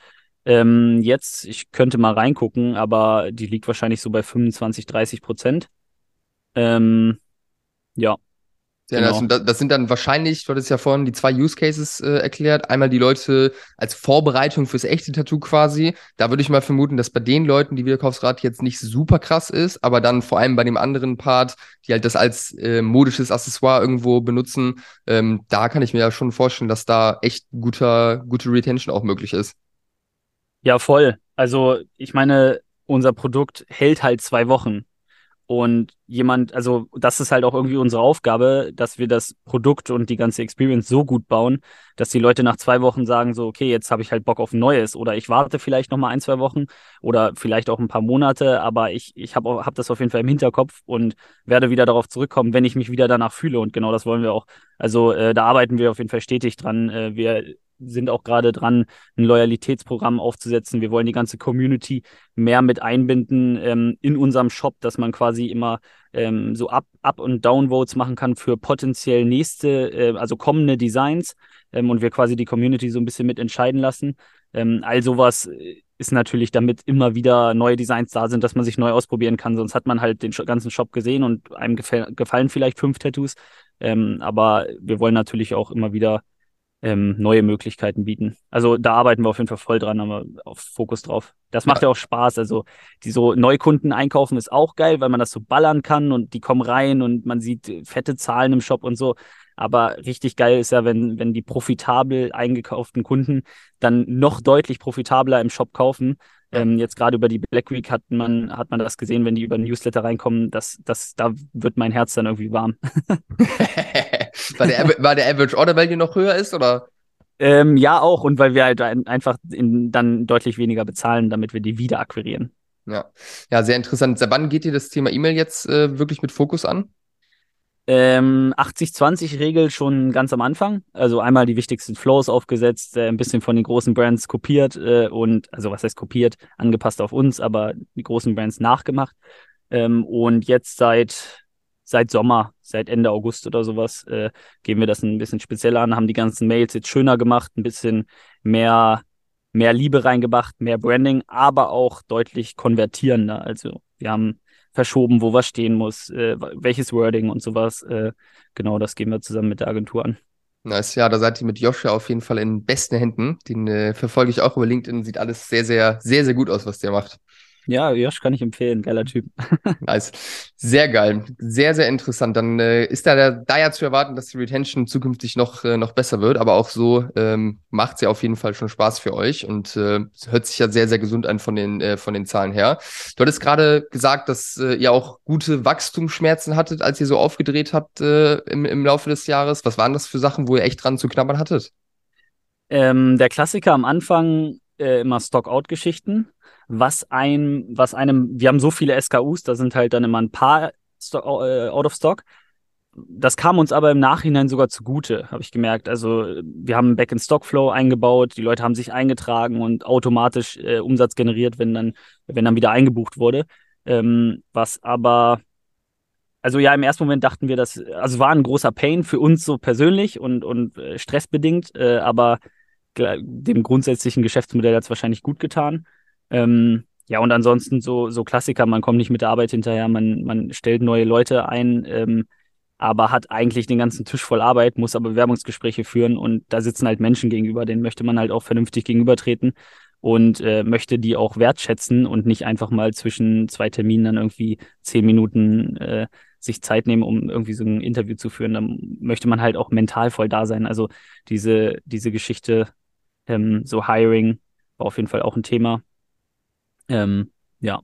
Speaker 1: Ähm, jetzt, ich könnte mal reingucken, aber die liegt wahrscheinlich so bei 25, 30 Prozent. Ähm, ja,
Speaker 2: ja, genau. das, das, sind dann wahrscheinlich, du hattest ja vorhin die zwei Use Cases äh, erklärt. Einmal die Leute als Vorbereitung fürs echte Tattoo quasi. Da würde ich mal vermuten, dass bei den Leuten die Wiederkaufsrate jetzt nicht super krass ist, aber dann vor allem bei dem anderen Part, die halt das als äh, modisches Accessoire irgendwo benutzen, ähm, da kann ich mir ja schon vorstellen, dass da echt guter, gute Retention auch möglich ist.
Speaker 1: Ja, voll. Also ich meine, unser Produkt hält halt zwei Wochen. Und jemand, also das ist halt auch irgendwie unsere Aufgabe, dass wir das Produkt und die ganze Experience so gut bauen, dass die Leute nach zwei Wochen sagen, so, okay, jetzt habe ich halt Bock auf neues. Oder ich warte vielleicht noch mal ein, zwei Wochen oder vielleicht auch ein paar Monate, aber ich, ich habe hab das auf jeden Fall im Hinterkopf und werde wieder darauf zurückkommen, wenn ich mich wieder danach fühle. Und genau das wollen wir auch. Also äh, da arbeiten wir auf jeden Fall stetig dran. Äh, wir sind auch gerade dran, ein Loyalitätsprogramm aufzusetzen. Wir wollen die ganze Community mehr mit einbinden ähm, in unserem Shop, dass man quasi immer ähm, so Up-, Up und Downvotes machen kann für potenziell nächste, äh, also kommende Designs ähm, und wir quasi die Community so ein bisschen mit entscheiden lassen. Ähm, all sowas ist natürlich, damit immer wieder neue Designs da sind, dass man sich neu ausprobieren kann. Sonst hat man halt den ganzen Shop gesehen und einem gefallen vielleicht fünf Tattoos. Ähm, aber wir wollen natürlich auch immer wieder ähm, neue Möglichkeiten bieten. Also da arbeiten wir auf jeden Fall voll dran, aber auf Fokus drauf. Das macht ja, ja auch Spaß. Also die so Neukunden einkaufen ist auch geil, weil man das so ballern kann und die kommen rein und man sieht fette Zahlen im Shop und so. Aber richtig geil ist ja, wenn, wenn die profitabel eingekauften Kunden dann noch deutlich profitabler im Shop kaufen. Ähm, jetzt gerade über die Black Week hat man, hat man das gesehen, wenn die über Newsletter reinkommen, dass, dass, da wird mein Herz dann irgendwie warm.
Speaker 2: weil, der, weil der Average Order Value noch höher ist, oder?
Speaker 1: Ähm, ja, auch. Und weil wir halt einfach in, dann deutlich weniger bezahlen, damit wir die wieder akquirieren.
Speaker 2: Ja. ja, sehr interessant. Seit wann geht ihr das Thema E-Mail jetzt äh, wirklich mit Fokus an?
Speaker 1: Ähm, 80-20-Regel schon ganz am Anfang. Also einmal die wichtigsten Flows aufgesetzt, äh, ein bisschen von den großen Brands kopiert äh, und, also was heißt kopiert, angepasst auf uns, aber die großen Brands nachgemacht. Ähm, und jetzt seit, seit Sommer, seit Ende August oder sowas, äh, gehen wir das ein bisschen spezieller an, haben die ganzen Mails jetzt schöner gemacht, ein bisschen mehr, mehr Liebe reingebracht, mehr Branding, aber auch deutlich konvertierender. Also wir haben verschoben, wo was stehen muss, äh, welches Wording und sowas. Äh, genau, das gehen wir zusammen mit der Agentur an.
Speaker 2: Nice, ja, da seid ihr mit Joshua auf jeden Fall in besten Händen. Den äh, verfolge ich auch über LinkedIn. Sieht alles sehr, sehr, sehr, sehr gut aus, was der macht.
Speaker 1: Ja, Josh kann ich empfehlen, geiler Typ.
Speaker 2: nice. Sehr geil. Sehr, sehr interessant. Dann äh, ist da, da ja zu erwarten, dass die Retention zukünftig noch, äh, noch besser wird, aber auch so ähm, macht es ja auf jeden Fall schon Spaß für euch und äh, hört sich ja sehr, sehr gesund an von den, äh, von den Zahlen her. Du hattest gerade gesagt, dass äh, ihr auch gute Wachstumsschmerzen hattet, als ihr so aufgedreht habt äh, im, im Laufe des Jahres. Was waren das für Sachen, wo ihr echt dran zu knabbern hattet?
Speaker 1: Ähm, der Klassiker am Anfang immer Stock-out-Geschichten was ein, was einem, wir haben so viele SKUs, da sind halt dann immer ein paar äh, out of stock. das kam uns aber im Nachhinein sogar zugute, habe ich gemerkt. Also wir haben Back-in-Stock-Flow eingebaut, die Leute haben sich eingetragen und automatisch äh, Umsatz generiert, wenn dann, wenn dann wieder eingebucht wurde. Ähm, was aber, also ja, im ersten Moment dachten wir, dass, also war ein großer Pain für uns so persönlich und, und äh, stressbedingt, äh, aber dem grundsätzlichen Geschäftsmodell hat es wahrscheinlich gut getan. Ähm, ja, und ansonsten so, so Klassiker, man kommt nicht mit der Arbeit hinterher, man, man stellt neue Leute ein, ähm, aber hat eigentlich den ganzen Tisch voll Arbeit, muss aber Bewerbungsgespräche führen und da sitzen halt Menschen gegenüber, denen möchte man halt auch vernünftig gegenübertreten und äh, möchte die auch wertschätzen und nicht einfach mal zwischen zwei Terminen dann irgendwie zehn Minuten äh, sich Zeit nehmen, um irgendwie so ein Interview zu führen. Dann möchte man halt auch mental voll da sein. Also diese, diese Geschichte, ähm, so Hiring, war auf jeden Fall auch ein Thema. Ähm, ja,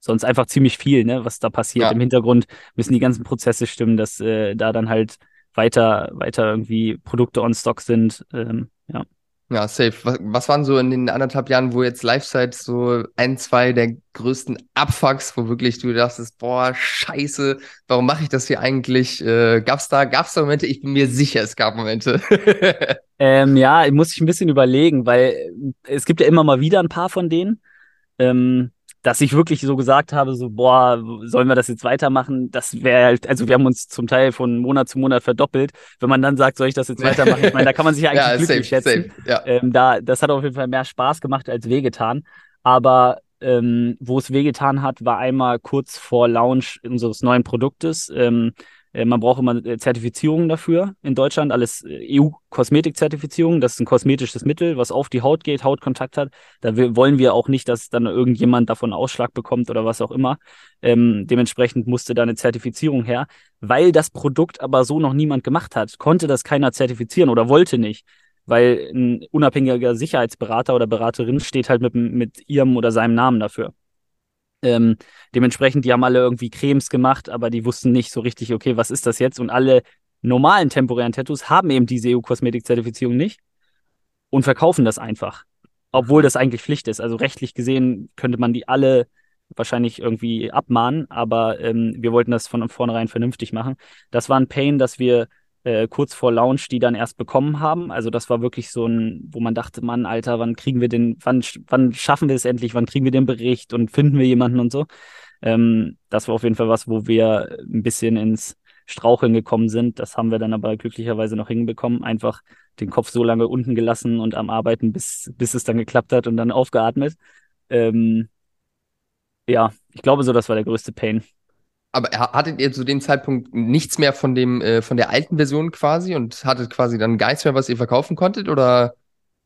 Speaker 1: sonst einfach ziemlich viel, ne, was da passiert. Ja. Im Hintergrund müssen die ganzen Prozesse stimmen, dass äh, da dann halt weiter, weiter irgendwie Produkte on Stock sind. Ähm, ja.
Speaker 2: Ja, safe. Was, was, waren so in den anderthalb Jahren, wo jetzt Lifesite so ein, zwei der größten Abfucks, wo wirklich du dachtest, boah, scheiße, warum mache ich das hier eigentlich? Äh, gab's da, gab's da Momente? Ich bin mir sicher, es gab Momente.
Speaker 1: ähm, ja, muss ich ein bisschen überlegen, weil es gibt ja immer mal wieder ein paar von denen. Ähm, dass ich wirklich so gesagt habe, so, boah, sollen wir das jetzt weitermachen? Das wäre halt, also wir haben uns zum Teil von Monat zu Monat verdoppelt. Wenn man dann sagt, soll ich das jetzt weitermachen? Ich meine, da kann man sich eigentlich ja, glücklich safe, schätzen. Safe, ja. ähm, da, das hat auf jeden Fall mehr Spaß gemacht als wehgetan. Aber ähm, wo es wehgetan hat, war einmal kurz vor Launch unseres neuen Produktes. Ähm, äh, man braucht immer äh, Zertifizierungen dafür in Deutschland, alles äh, EU-Kosmetik-Zertifizierung. Das ist ein kosmetisches Mittel, was auf die Haut geht, Hautkontakt hat. Da wollen wir auch nicht, dass dann irgendjemand davon Ausschlag bekommt oder was auch immer. Ähm, dementsprechend musste da eine Zertifizierung her. Weil das Produkt aber so noch niemand gemacht hat, konnte das keiner zertifizieren oder wollte nicht. Weil ein unabhängiger Sicherheitsberater oder Beraterin steht halt mit, mit ihrem oder seinem Namen dafür. Ähm, dementsprechend, die haben alle irgendwie Cremes gemacht, aber die wussten nicht so richtig, okay, was ist das jetzt? Und alle normalen temporären Tattoos haben eben diese EU-Kosmetik-Zertifizierung nicht und verkaufen das einfach. Obwohl das eigentlich Pflicht ist. Also rechtlich gesehen könnte man die alle wahrscheinlich irgendwie abmahnen, aber ähm, wir wollten das von vornherein vernünftig machen. Das war ein Pain, dass wir äh, kurz vor Launch die dann erst bekommen haben. Also das war wirklich so ein, wo man dachte, Mann, Alter, wann kriegen wir den, wann, wann schaffen wir es endlich, wann kriegen wir den Bericht und finden wir jemanden und so. Ähm, das war auf jeden Fall was, wo wir ein bisschen ins Straucheln gekommen sind. Das haben wir dann aber glücklicherweise noch hinbekommen. Einfach den Kopf so lange unten gelassen und am Arbeiten, bis, bis es dann geklappt hat und dann aufgeatmet. Ähm, ja, ich glaube so, das war der größte Pain.
Speaker 2: Aber hattet ihr zu dem Zeitpunkt nichts mehr von dem, äh, von der alten Version quasi und hattet quasi dann gar nichts mehr, was ihr verkaufen konntet? Oder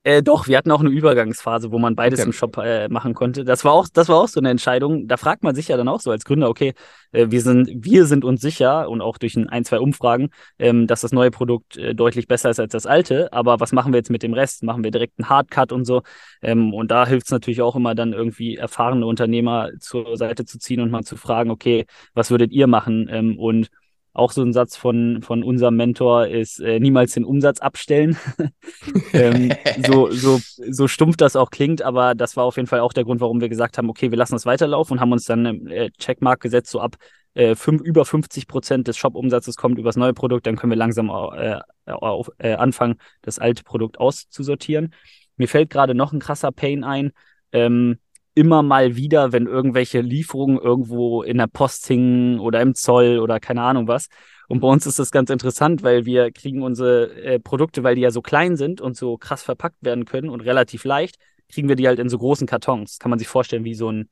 Speaker 1: äh, doch, wir hatten auch eine Übergangsphase, wo man beides okay. im Shop äh, machen konnte. Das war auch, das war auch so eine Entscheidung. Da fragt man sich ja dann auch so als Gründer, okay, äh, wir sind, wir sind uns sicher und auch durch ein, ein zwei Umfragen, ähm, dass das neue Produkt äh, deutlich besser ist als das alte. Aber was machen wir jetzt mit dem Rest? Machen wir direkt einen Hardcut und so? Ähm, und da hilft es natürlich auch immer dann irgendwie erfahrene Unternehmer zur Seite zu ziehen und mal zu fragen, okay, was würdet ihr machen? Ähm, und auch so ein Satz von, von unserem Mentor ist, äh, niemals den Umsatz abstellen. ähm, so, so, so stumpf das auch klingt, aber das war auf jeden Fall auch der Grund, warum wir gesagt haben, okay, wir lassen es weiterlaufen und haben uns dann einen äh, Checkmark gesetzt, so ab äh, fünf, über 50 Prozent des Shop-Umsatzes kommt übers neue Produkt, dann können wir langsam äh, auf, äh, anfangen, das alte Produkt auszusortieren. Mir fällt gerade noch ein krasser Pain ein. Ähm, immer mal wieder, wenn irgendwelche Lieferungen irgendwo in der Post hingen oder im Zoll oder keine Ahnung was. Und bei uns ist das ganz interessant, weil wir kriegen unsere äh, Produkte, weil die ja so klein sind und so krass verpackt werden können und relativ leicht, kriegen wir die halt in so großen Kartons. Das kann man sich vorstellen wie so ein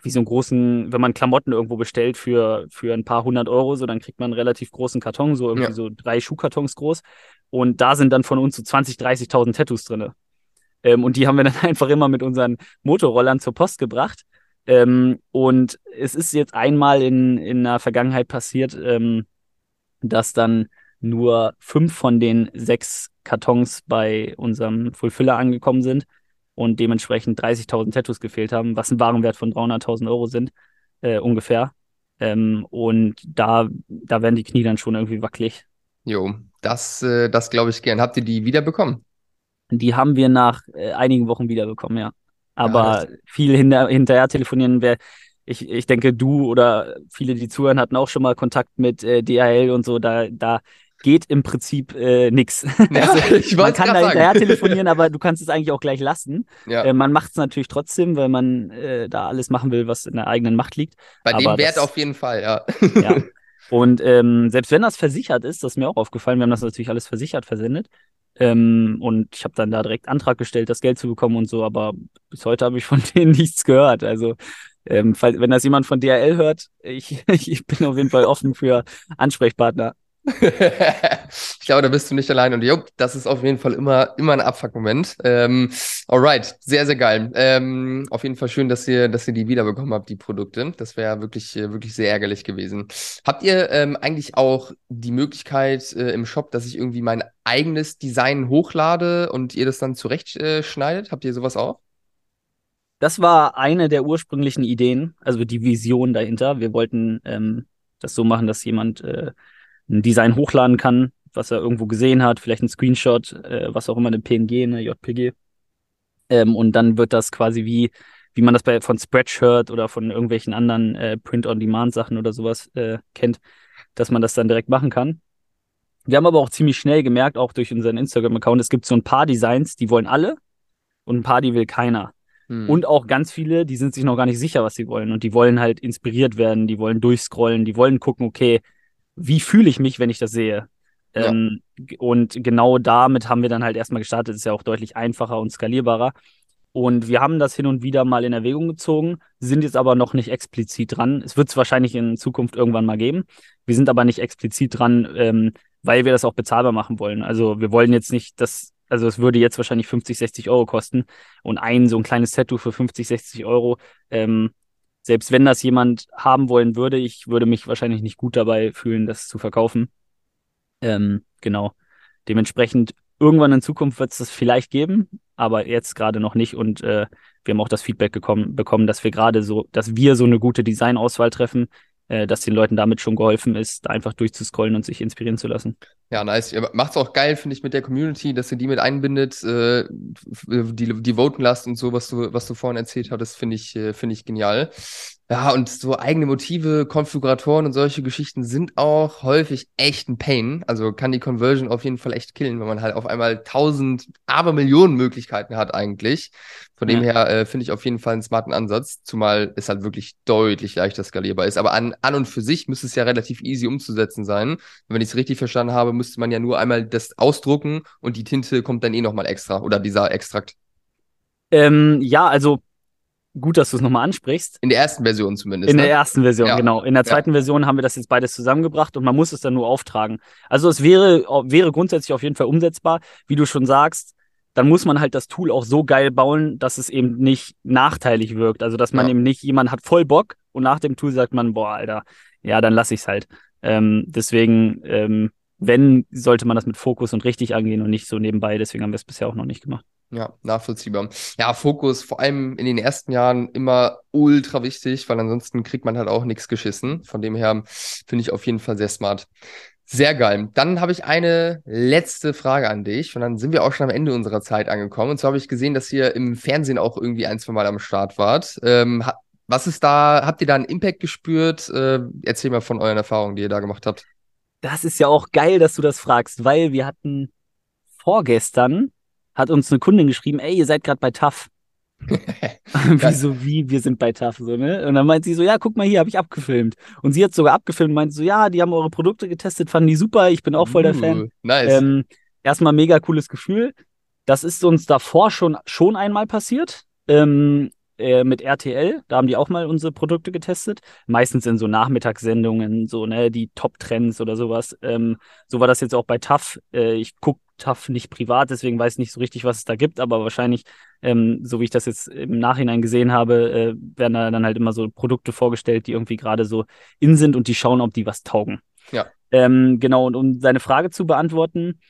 Speaker 1: wie so einen großen, wenn man Klamotten irgendwo bestellt für, für ein paar hundert Euro, so dann kriegt man einen relativ großen Karton, so irgendwie ja. so drei Schuhkartons groß. Und da sind dann von uns so 20, 30.000 Tattoos drinne. Ähm, und die haben wir dann einfach immer mit unseren Motorrollern zur Post gebracht. Ähm, und es ist jetzt einmal in, in der Vergangenheit passiert, ähm, dass dann nur fünf von den sechs Kartons bei unserem Fulfiller angekommen sind und dementsprechend 30.000 Tattoos gefehlt haben, was ein Warenwert von 300.000 Euro sind, äh, ungefähr. Ähm, und da, da werden die Knie dann schon irgendwie wackelig.
Speaker 2: Jo, das, äh, das glaube ich gern. Habt ihr die wiederbekommen?
Speaker 1: Die haben wir nach äh, einigen Wochen wiederbekommen, ja. Aber ja, viel hinter, hinterher telefonieren wäre ich, ich denke, du oder viele, die zuhören, hatten auch schon mal Kontakt mit äh, DHL und so. Da, da geht im Prinzip äh, nichts.
Speaker 2: Ja,
Speaker 1: also, man kann da
Speaker 2: gerade
Speaker 1: hinterher
Speaker 2: sagen.
Speaker 1: telefonieren, aber du kannst es eigentlich auch gleich lassen.
Speaker 2: Ja.
Speaker 1: Äh, man macht es natürlich trotzdem, weil man äh, da alles machen will, was in der eigenen Macht liegt.
Speaker 2: Bei dem
Speaker 1: aber
Speaker 2: Wert
Speaker 1: das-
Speaker 2: auf jeden Fall, ja.
Speaker 1: Ja. Und ähm, selbst wenn das versichert ist, das ist mir auch aufgefallen, wir haben das natürlich alles versichert versendet. Ähm, und ich habe dann da direkt Antrag gestellt, das Geld zu bekommen und so, aber bis heute habe ich von denen nichts gehört. Also ähm, fall- wenn das jemand von DHL hört, ich, ich bin auf jeden Fall offen für Ansprechpartner.
Speaker 2: ich glaube, da bist du nicht allein. Und jo, das ist auf jeden Fall immer, immer ein Abfuck-Moment. Ähm, alright, sehr, sehr geil. Ähm, auf jeden Fall schön, dass ihr, dass ihr die wiederbekommen habt, die Produkte. Das wäre wirklich, äh, wirklich sehr ärgerlich gewesen. Habt ihr ähm, eigentlich auch die Möglichkeit äh, im Shop, dass ich irgendwie mein eigenes Design hochlade und ihr das dann zurechtschneidet? Äh? Habt ihr sowas auch?
Speaker 1: Das war eine der ursprünglichen Ideen, also die Vision dahinter. Wir wollten ähm, das so machen, dass jemand äh, ein Design hochladen kann, was er irgendwo gesehen hat, vielleicht ein Screenshot, äh, was auch immer, eine PNG, eine JPG. Ähm, und dann wird das quasi wie, wie man das bei von Spreadshirt oder von irgendwelchen anderen äh, Print-on-Demand-Sachen oder sowas äh, kennt, dass man das dann direkt machen kann. Wir haben aber auch ziemlich schnell gemerkt, auch durch unseren Instagram-Account, es gibt so ein paar Designs, die wollen alle und ein paar, die will keiner.
Speaker 2: Hm.
Speaker 1: Und auch ganz viele, die sind sich noch gar nicht sicher, was sie wollen. Und die wollen halt inspiriert werden, die wollen durchscrollen, die wollen gucken, okay, wie fühle ich mich, wenn ich das sehe?
Speaker 2: Ja.
Speaker 1: Ähm, g- und genau damit haben wir dann halt erstmal gestartet. Ist ja auch deutlich einfacher und skalierbarer. Und wir haben das hin und wieder mal in Erwägung gezogen, sind jetzt aber noch nicht explizit dran. Es wird es wahrscheinlich in Zukunft irgendwann mal geben. Wir sind aber nicht explizit dran, ähm, weil wir das auch bezahlbar machen wollen. Also wir wollen jetzt nicht, dass, also es würde jetzt wahrscheinlich 50, 60 Euro kosten und ein so ein kleines Tattoo für 50, 60 Euro. Ähm, selbst wenn das jemand haben wollen würde, ich würde mich wahrscheinlich nicht gut dabei fühlen, das zu verkaufen. Ähm, genau. Dementsprechend irgendwann in Zukunft wird es das vielleicht geben, aber jetzt gerade noch nicht. Und äh, wir haben auch das Feedback gekommen, bekommen, dass wir gerade so, dass wir so eine gute Designauswahl treffen, äh, dass den Leuten damit schon geholfen ist, einfach durchzuscrollen und sich inspirieren zu lassen.
Speaker 2: Ja, nice. Ihr macht's auch geil, finde ich, mit der Community, dass ihr die mit einbindet, äh, die, die voten lasst und so, was du, was du vorhin erzählt hattest, finde ich, äh, finde ich genial. Ja, und so eigene Motive, Konfiguratoren und solche Geschichten sind auch häufig echt ein Pain. Also kann die Conversion auf jeden Fall echt killen, wenn man halt auf einmal tausend, aber Millionen Möglichkeiten hat eigentlich. Von dem
Speaker 1: Ja.
Speaker 2: her äh, finde ich auf jeden Fall einen smarten Ansatz, zumal es halt wirklich deutlich leichter skalierbar ist. Aber an, an und für sich müsste es ja relativ easy umzusetzen sein. Wenn ich es richtig verstanden habe, müsste man ja nur einmal das ausdrucken und die Tinte kommt dann eh nochmal extra oder dieser Extrakt.
Speaker 1: Ähm, ja, also gut, dass du es nochmal ansprichst.
Speaker 2: In der ersten Version zumindest.
Speaker 1: In
Speaker 2: ne?
Speaker 1: der ersten Version,
Speaker 2: Ja.
Speaker 1: genau. In der
Speaker 2: Ja.
Speaker 1: zweiten Version haben wir das jetzt beides zusammengebracht und man muss es dann nur auftragen. Also es wäre, wäre grundsätzlich auf jeden Fall umsetzbar, wie du schon sagst. Dann muss man halt das Tool auch so geil bauen, dass es eben nicht nachteilig wirkt. Also dass man
Speaker 2: Ja.
Speaker 1: eben nicht, jemand hat voll Bock und nach dem Tool sagt man, boah, Alter, ja, dann lass ich's halt. Ähm, deswegen, ähm, wenn, sollte man das mit Fokus und richtig angehen und nicht so nebenbei. Deswegen haben wir es bisher auch noch nicht gemacht.
Speaker 2: Ja, nachvollziehbar. Ja, Fokus vor allem in den ersten Jahren immer ultra wichtig, weil ansonsten kriegt man halt auch nichts geschissen. Von dem her finde ich auf jeden Fall sehr smart. Sehr geil. Dann habe ich eine letzte Frage an dich und dann sind wir auch schon am Ende unserer Zeit angekommen. Und zwar habe ich gesehen, dass ihr im Fernsehen auch irgendwie ein, zwei Mal am Start wart. Ähm, was ist da, habt ihr da einen Impact gespürt? Äh, erzähl mal von euren Erfahrungen, die ihr da gemacht habt.
Speaker 1: Das ist ja auch geil, dass du das fragst, weil wir hatten vorgestern hat uns eine Kundin geschrieben, ey, ihr seid gerade bei TAF. Wieso, wie, wir sind bei TAF, so, ne? Und dann meint sie so, ja, guck mal hier, habe ich abgefilmt. Und sie hat sogar abgefilmt und meinte so, ja, die haben eure Produkte getestet, fanden die super, ich bin auch voll der Fan.
Speaker 2: Uh, Nice.
Speaker 1: Ähm, erstmal mega cooles Gefühl. Das ist uns davor schon, schon einmal passiert. Ähm, äh, mit RTL, da haben die auch mal unsere Produkte getestet. Meistens in so Nachmittagssendungen, so, ne, die Top-Trends oder sowas. Ähm, so war das jetzt auch bei TAF. Äh, ich gucke TAF nicht privat, deswegen weiß ich nicht so richtig, was es da gibt, aber wahrscheinlich, ähm, so wie ich das jetzt im Nachhinein gesehen habe, äh, werden da dann halt immer so Produkte vorgestellt, die irgendwie gerade so in sind und die schauen, ob die was taugen.
Speaker 2: Ja.
Speaker 1: Ähm, genau, und um seine Frage zu beantworten,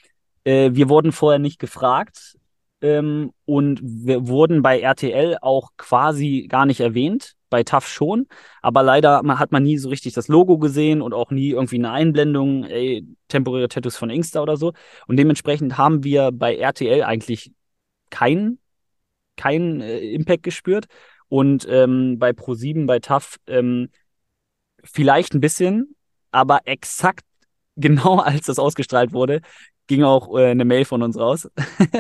Speaker 1: äh, wir wurden vorher nicht gefragt ähm, und wir wurden bei RTL auch quasi gar nicht erwähnt, bei TAF schon, aber leider hat man nie so richtig das Logo gesehen und auch nie irgendwie eine Einblendung, ey, temporäre Tattoos von Inkster oder so. Und dementsprechend haben wir bei RTL eigentlich keinen keinen äh, Impact gespürt. Und ähm, bei Pro7, bei TAF ähm, vielleicht ein bisschen, aber exakt genau als das ausgestrahlt wurde, ging auch äh, eine Mail von uns raus.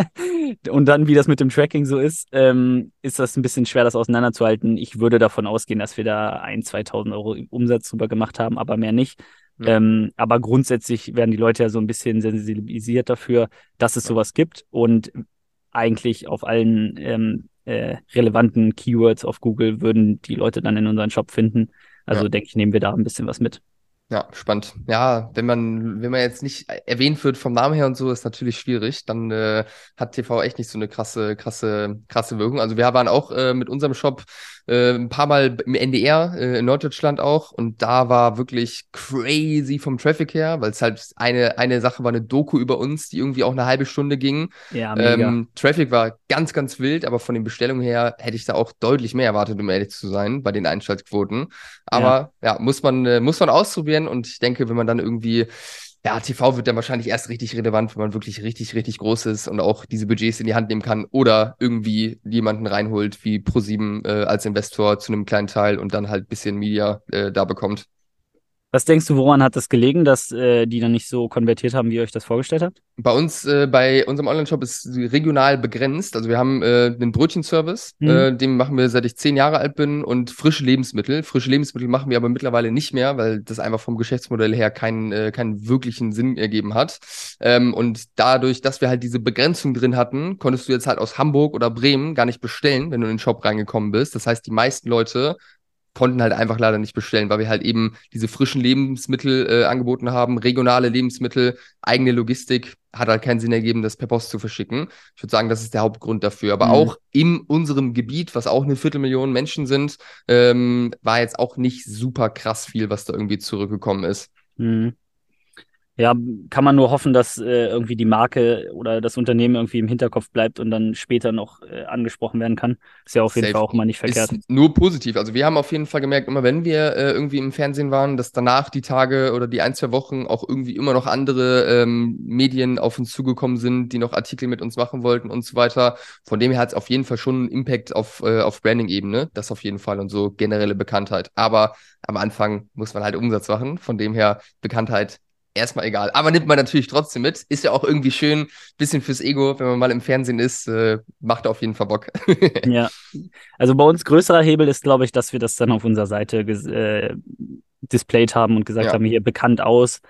Speaker 1: und dann, wie das mit dem Tracking so ist, ähm, ist das ein bisschen schwer, das auseinanderzuhalten. Ich würde davon ausgehen, dass wir da ein, 2000 Euro Umsatz drüber gemacht haben, aber mehr nicht. Ja. Ähm, aber grundsätzlich werden die Leute ja so ein bisschen sensibilisiert dafür, dass es sowas gibt und eigentlich auf allen ähm, äh, relevanten Keywords auf Google würden die Leute dann in unseren Shop finden. Also ja. denke ich, nehmen wir da ein bisschen was mit.
Speaker 2: Ja, spannend. Ja, wenn man, wenn man jetzt nicht erwähnt wird vom Namen her und so, ist natürlich schwierig. Dann äh, hat TV echt nicht so eine krasse, krasse, krasse Wirkung. Also wir waren auch äh, mit unserem Shop äh, ein paar Mal im NDR, äh, in Norddeutschland auch. Und da war wirklich crazy vom Traffic her, weil es halt eine, eine Sache war, eine Doku über uns, die irgendwie auch eine halbe Stunde ging.
Speaker 1: Ja, mega. Ähm,
Speaker 2: Traffic war ganz, ganz wild, aber von den Bestellungen her hätte ich da auch deutlich mehr erwartet, um ehrlich zu sein, bei den Einschaltquoten. Aber ja, ja muss man, äh, muss man ausprobieren. Und ich denke, wenn man dann irgendwie, ja, TV wird dann wahrscheinlich erst richtig relevant, wenn man wirklich richtig, richtig groß ist und auch diese Budgets in die Hand nehmen kann oder irgendwie jemanden reinholt wie Pro7 äh, als Investor zu einem kleinen Teil und dann halt bisschen Media äh, da bekommt.
Speaker 1: Was denkst du, woran hat das gelegen, dass äh, die dann nicht so konvertiert haben, wie ihr euch das vorgestellt habt?
Speaker 2: Bei uns, äh, bei unserem Online-Shop ist regional begrenzt. Also wir haben äh, einen Brötchenservice, mhm. äh, den machen wir seit ich zehn Jahre alt bin und frische Lebensmittel. Frische Lebensmittel machen wir aber mittlerweile nicht mehr, weil das einfach vom Geschäftsmodell her keinen, äh, keinen wirklichen Sinn ergeben hat. Ähm, und dadurch, dass wir halt diese Begrenzung drin hatten, konntest du jetzt halt aus Hamburg oder Bremen gar nicht bestellen, wenn du in den Shop reingekommen bist. Das heißt, die meisten Leute konnten halt einfach leider nicht bestellen, weil wir halt eben diese frischen Lebensmittel äh, angeboten haben, regionale Lebensmittel, eigene Logistik, hat halt keinen Sinn ergeben, das per Post zu verschicken. Ich würde sagen, das ist der Hauptgrund dafür. Aber mhm. auch in unserem Gebiet, was auch eine Viertelmillion Menschen sind, ähm, war jetzt auch nicht super krass viel, was da irgendwie zurückgekommen ist.
Speaker 1: Mhm ja, kann man nur hoffen, dass äh, irgendwie die Marke oder das Unternehmen irgendwie im Hinterkopf bleibt und dann später noch äh, angesprochen werden kann. Ist ja auf jeden Safe. Fall auch mal nicht verkehrt.
Speaker 2: Ist nur positiv. Also wir haben auf jeden Fall gemerkt, immer wenn wir äh, irgendwie im Fernsehen waren, dass danach die Tage oder die ein, zwei Wochen auch irgendwie immer noch andere ähm, Medien auf uns zugekommen sind, die noch Artikel mit uns machen wollten und so weiter. Von dem her hat es auf jeden Fall schon einen Impact auf, äh, auf Branding-Ebene. Das auf jeden Fall und so generelle Bekanntheit. Aber am Anfang muss man halt Umsatz machen. Von dem her Bekanntheit erstmal egal. Aber nimmt man natürlich trotzdem mit. Ist ja auch irgendwie schön, bisschen fürs Ego, wenn man mal im Fernsehen ist, äh, macht auf jeden Fall Bock.
Speaker 1: ja. Also bei uns größerer Hebel ist, glaube ich, dass wir das dann auf unserer Seite äh, displayed haben und gesagt ja. haben, hier bekannt aus.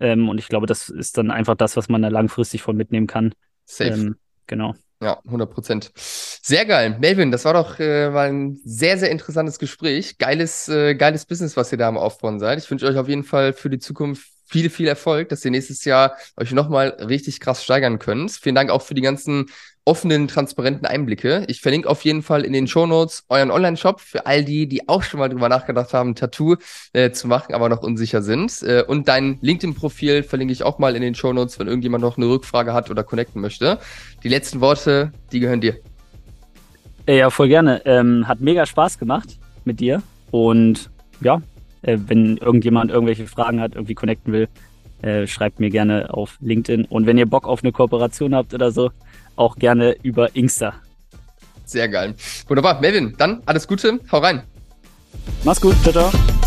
Speaker 1: Ähm, und ich glaube, das ist dann einfach das, was man da langfristig von mitnehmen kann.
Speaker 2: Safe.
Speaker 1: Ähm, genau.
Speaker 2: Ja, 100 Prozent. Sehr geil. Melvin, das war doch äh, mal ein sehr, sehr interessantes Gespräch. Geiles, äh, geiles Business, was ihr da am Aufbauen seid. Ich wünsche euch auf jeden Fall für die Zukunft viel, viel Erfolg, dass ihr nächstes Jahr euch nochmal richtig krass steigern könnt. Vielen Dank auch für die ganzen offenen, transparenten Einblicke. Ich verlinke auf jeden Fall in den Show Notes euren Online-Shop für all die, die auch schon mal drüber nachgedacht haben, Tattoo äh, zu machen, aber noch unsicher sind. Äh, und dein LinkedIn-Profil verlinke ich auch mal in den Show Notes, wenn irgendjemand noch eine Rückfrage hat oder connecten möchte. Die letzten Worte, die gehören dir.
Speaker 1: Ja, voll gerne. Ähm, hat mega Spaß gemacht mit dir. Und ja, äh, wenn irgendjemand irgendwelche Fragen hat, irgendwie connecten will, äh, schreibt mir gerne auf LinkedIn. Und wenn ihr Bock auf eine Kooperation habt oder so, auch gerne über Insta.
Speaker 2: Sehr geil. Wunderbar. Melvin, dann alles Gute. Hau rein.
Speaker 1: Mach's gut. Ciao, ciao.